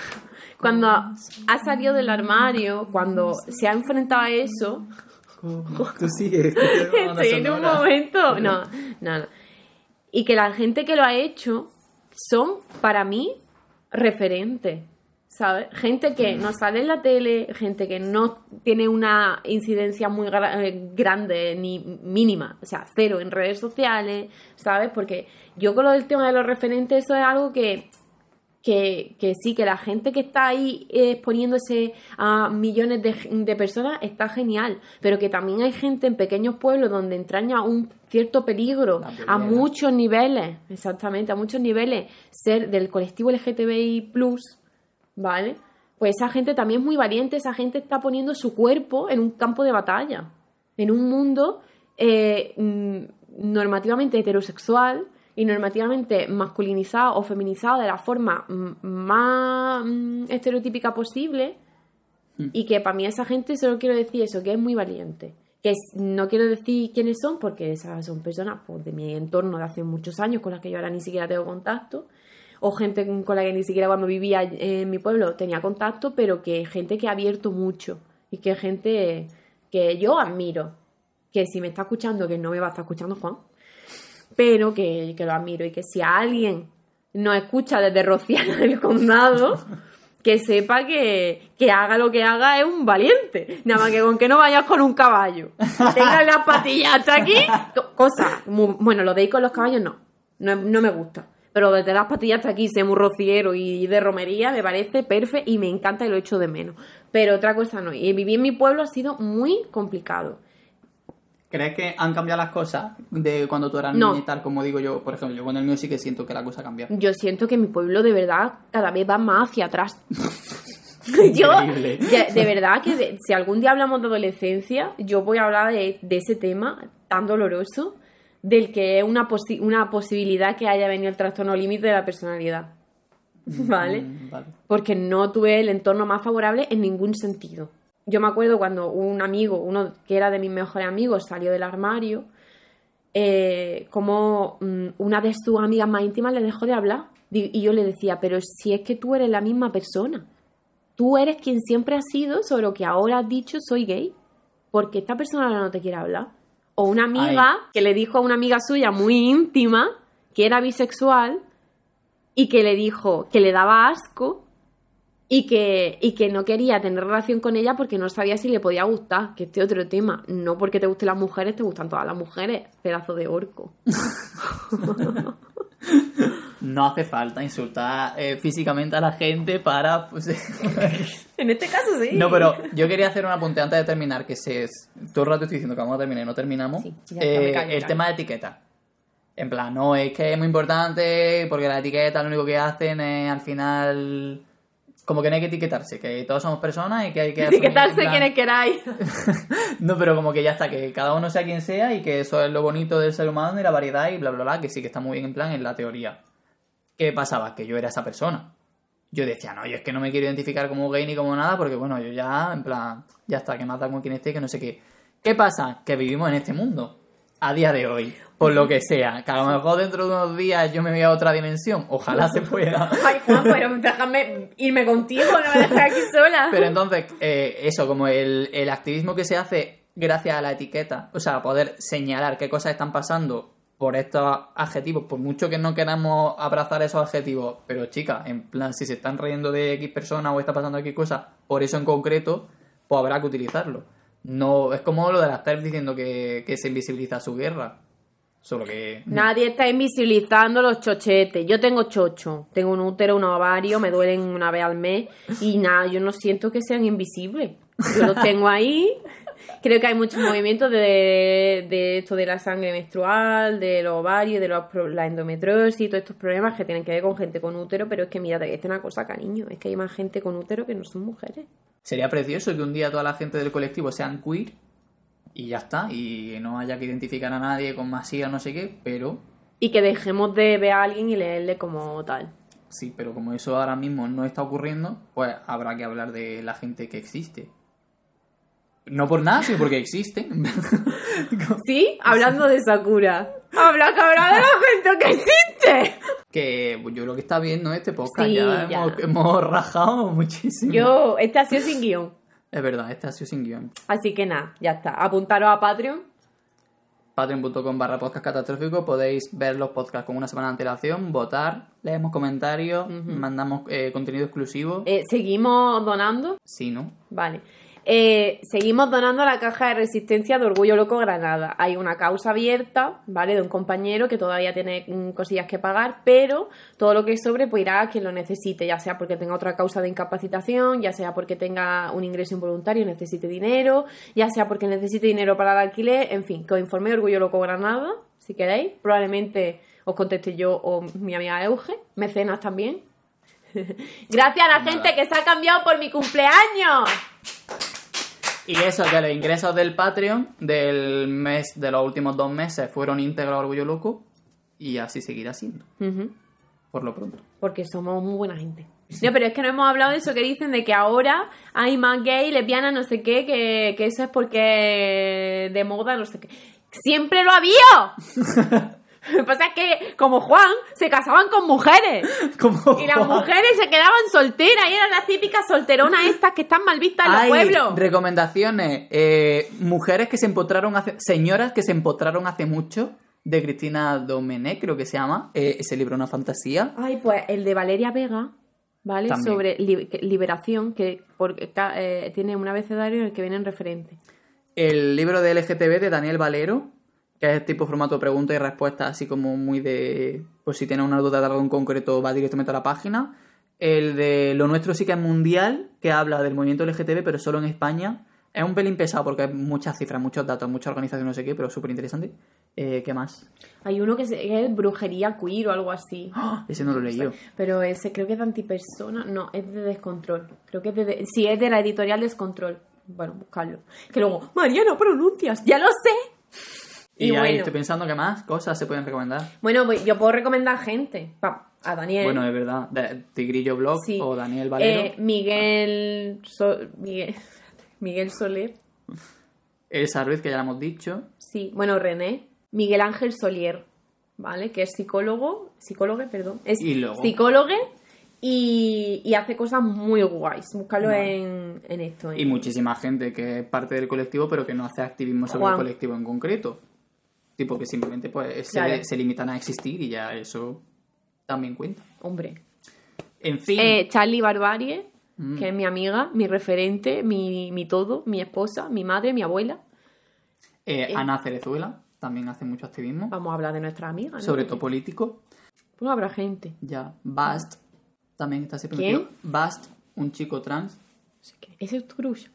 cuando ha salido del armario, cuando se ha enfrentado a eso, Tú sigues. Estoy en un momento. No, no, no. Y que la gente que lo ha hecho son, para mí, referentes. ¿Sabes? Gente que no sale en la tele, gente que no tiene una incidencia muy gra- eh, grande ni mínima, o sea, cero en redes sociales, ¿sabes? Porque yo con lo del tema de los referentes, eso es algo que, que, que sí, que la gente que está ahí eh, exponiéndose a millones de, de personas está genial, pero que también hay gente en pequeños pueblos donde entraña un cierto peligro a muchos niveles, exactamente, a muchos niveles, ser del colectivo LGTBI+, ¿vale? Pues esa gente también es muy valiente, esa gente está poniendo su cuerpo en un campo de batalla, en un mundo eh, mm, normativamente heterosexual y normativamente masculinizado o feminizado de la forma más mm, estereotípica posible y que para mí esa gente solo quiero decir eso, que es muy valiente. Que no quiero decir quiénes son porque esas son personas pues, de mi entorno de hace muchos años con las que yo ahora ni siquiera tengo contacto o gente con la que ni siquiera cuando vivía en mi pueblo tenía contacto, pero que gente que ha abierto mucho y que gente que yo admiro, que si me está escuchando, que no me va a estar escuchando Juan, pero que, que lo admiro y que si alguien nos escucha desde Rociana del Condado, que sepa que, que haga lo que haga es un valiente. Nada más que con que no vayas con un caballo. Tengas las patillas hasta aquí. co- Cosa. bueno, lo de ir con los caballos no. No, no me gusta. Pero desde las patillas hasta aquí, ser muy rociero y de romería, me parece perfecto y me encanta y lo echo de menos. Pero otra cosa no. Y vivir en mi pueblo ha sido muy complicado. ¿Crees que han cambiado las cosas de cuando tú eras No. niña y tal? Como digo yo, por ejemplo, yo con el mío sí que siento que la cosa ha cambiado. Yo siento que mi pueblo de verdad cada vez va más hacia atrás. yo, de, de verdad que de- si algún día hablamos de adolescencia, yo voy a hablar de, de ese tema tan doloroso, del que es una, posi- una posibilidad que haya venido el trastorno límite de la personalidad. ¿Vale? Mm, vale. porque no tuve el entorno más favorable en ningún sentido. Yo me acuerdo cuando un amigo, uno que era de mis mejores amigos, salió del armario, eh, como mm, una de sus amigas más íntimas le dejó de hablar. Y yo le decía, pero si es que tú eres la misma persona, tú eres quien siempre has sido, sobre lo que ahora has dicho soy gay, porque esta persona ahora no te quiere hablar. O una amiga que le dijo a una amiga suya muy íntima que era bisexual y que le dijo que le daba asco y que, y que no quería tener relación con ella porque no sabía si le podía gustar, que este otro tema. No porque te gusten las mujeres, te gustan todas las mujeres, pedazo de orco. No hace falta insultar eh, físicamente a la gente para... pues, En este caso sí. no, pero yo quería hacer un apunte antes de terminar, que se es... Todo el rato estoy diciendo que vamos a terminar y no terminamos. Sí, ya está, Eh, callo, el ya. tema de etiqueta. En plan, no, es que es muy importante porque la etiqueta lo único que hacen es al final... Como que no hay que etiquetarse, que todos somos personas y que hay que... Etiquetarse plan- quienes queráis. No, pero como que ya está, que cada uno sea quien sea y que eso es lo bonito del ser humano y la variedad y bla, bla, bla, que sí que está muy bien en plan en la teoría. ¿Qué pasaba? Que yo era esa persona. Yo decía, no, yo es que no me quiero identificar como gay ni como nada porque, bueno, yo ya, en plan, ya está, que da con quien esté, que no sé qué. ¿Qué pasa? Que vivimos en este mundo. A día de hoy. Por lo que sea. Que a lo mejor dentro de unos días yo me voy a otra dimensión. Ojalá se pueda. Ay, Juan, pero déjame irme contigo, no me dejes aquí sola. Pero entonces, eh, eso, como el, el activismo que se hace gracias a la etiqueta, o sea, poder señalar qué cosas están pasando por estos adjetivos, por mucho que no queramos abrazar esos adjetivos, pero chica, en plan, si se están riendo de X personas o está pasando X cosas, por eso en concreto, pues habrá que utilizarlo. No, es como lo de las TERF diciendo que, que se invisibiliza su guerra. Solo que. Nadie está invisibilizando los chochetes. Yo tengo chocho, tengo un útero, un ovario, me duelen una vez al mes y nada, yo no siento que sean invisibles. Yo los tengo ahí. Creo que hay muchos movimientos de, de esto de la sangre menstrual, de los ovarios, de los la endometriosis y todos estos problemas que tienen que ver con gente con útero, pero es que mira, te voy a decir una cosa, cariño, es que hay más gente con útero que no son mujeres. Sería precioso que un día toda la gente del colectivo sean queer y ya está, y no haya que identificar a nadie con masía o no sé qué, pero Y que dejemos de ver a alguien y leerle como tal. sí, pero como eso ahora mismo no está ocurriendo, pues habrá que hablar de la gente que existe. No por nada, sino porque existe. Sí, hablando de Sakura. Habla que habla de la gente que existe. que yo creo que está viendo este podcast, Sí, ya, ya. Hemos, hemos rajado muchísimo. Yo, este ha sido sin guion. Es verdad, este ha sido sin guion. Así que nada, ya está. Apuntaros a Patreon. Patreon.com barra podcast catastrófico podéis ver los podcasts con una semana de antelación, votar, leemos comentarios, mandamos eh, contenido exclusivo. Eh, Seguimos donando. Sí, ¿no? Vale. Eh, seguimos donando la caja de resistencia de Orgullo Loco Granada. Hay una causa abierta, ¿vale? De un compañero que todavía tiene mm, cosillas que pagar, pero todo lo que sobre pues irá a quien lo necesite, ya sea porque tenga otra causa de incapacitación, ya sea porque tenga un ingreso involuntario y necesite dinero, ya sea porque necesite dinero para el alquiler, en fin, que os informe Orgullo Loco Granada, si queréis. Probablemente os conteste yo o mi amiga Euge, mecenas también. Gracias a la Nada. gente que se ha cambiado por mi cumpleaños. Y eso, que los ingresos del Patreon del mes, de los últimos dos meses, fueron íntegros a Orgullo Loco y así seguirá siendo, por lo pronto. Porque somos muy buena gente. No, pero es que no hemos hablado de eso que dicen de que ahora hay más gay, lesbianas, no sé qué, que, que eso es porque de moda, no sé qué. ¡Siempre lo había! Lo que pasa es que, como Juan, se casaban con mujeres. Como Y las Juan. mujeres se quedaban solteras y eran las típicas solteronas estas que están mal vistas en los pueblos. recomendaciones. eh, mujeres que se empotraron hace... Señoras que se empotraron hace mucho. De Cristina Domenech, creo que se llama. eh, ese libro, una fantasía. Ay, pues el de Valeria Vega, ¿vale? También. Sobre li- liberación, que porque, eh, tiene un abecedario en el que vienen referentes. El libro de LGTB de Daniel Valero, que es tipo formato pregunta y respuesta, así como muy de... Pues si tienes una duda de algo en concreto, va directamente a la página. El de Lo Nuestro sí que es mundial, que habla del movimiento LGTB, pero solo en España. Es un pelín pesado porque hay muchas cifras, muchos datos, mucha organización, no sé qué, pero súper interesante. Eh, ¿Qué más? Hay uno que, es brujería queer o algo así. ¡Ah! Ese no lo he leído. Pero ese creo que es de antipersona. No, es de descontrol. Creo que es de, de- sí, es de la editorial Descontrol. Bueno, buscarlo. Que luego, María, no pronuncias. Ya lo sé. Y, Y, ahí bueno, estoy pensando que más cosas se pueden recomendar. bueno, pues yo puedo recomendar gente. A Daniel. Bueno, es verdad. Tigrillo Blog Sí. o Daniel Valero. Eh, Miguel, So- Miguel. Miguel Soler. Elsa Ruiz, que ya lo hemos dicho. Sí, bueno, René. Miguel Ángel Solier, ¿vale? Que es psicólogo, psicólogo, perdón. Es Y luego- psicólogo y, y hace cosas muy guays. Búscalo Vale. en, en esto. en- Y muchísima gente que es parte del colectivo, pero que no hace activismo sobre Juan. el colectivo en concreto. Tipo que simplemente pues se, Claro. se limitan a existir y ya eso también cuenta. Hombre. En fin, Eh, Charlie Barbarie, Mm. que es mi amiga, mi referente, mi, mi todo, mi esposa, mi madre, mi abuela. eh, Ana Cerezuela también hace mucho activismo, Vamos a hablar de nuestra amiga, ¿no? sobre todo político. Pues habrá gente. Ya, Bast también está siempre ¿Quién? metido. Bast, un chico trans. Ese es tu crush.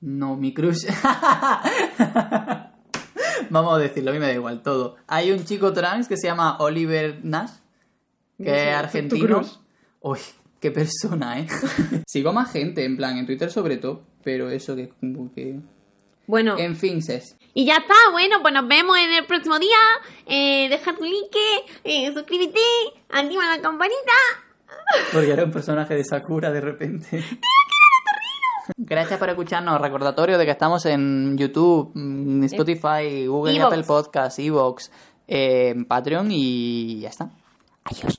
No, mi crush. Vamos a decirlo, a mí me da igual todo. Hay un chico trans que se llama Oliver Nash, que No sé, es argentino. Uy, qué persona, ¿eh? Sigo a más gente, en plan, en Twitter sobre todo, pero eso que como que... Bueno, En fin, Ses. y ya está. Bueno, pues nos vemos en el próximo día. Eh, deja tu like, eh, suscríbete, activa la campanita. Porque era un personaje de Sakura de repente. Gracias por escucharnos. Recordatorio de que estamos en YouTube, Spotify, Google Evox. Apple Podcasts, Evox, eh, Patreon y ya está. Adiós.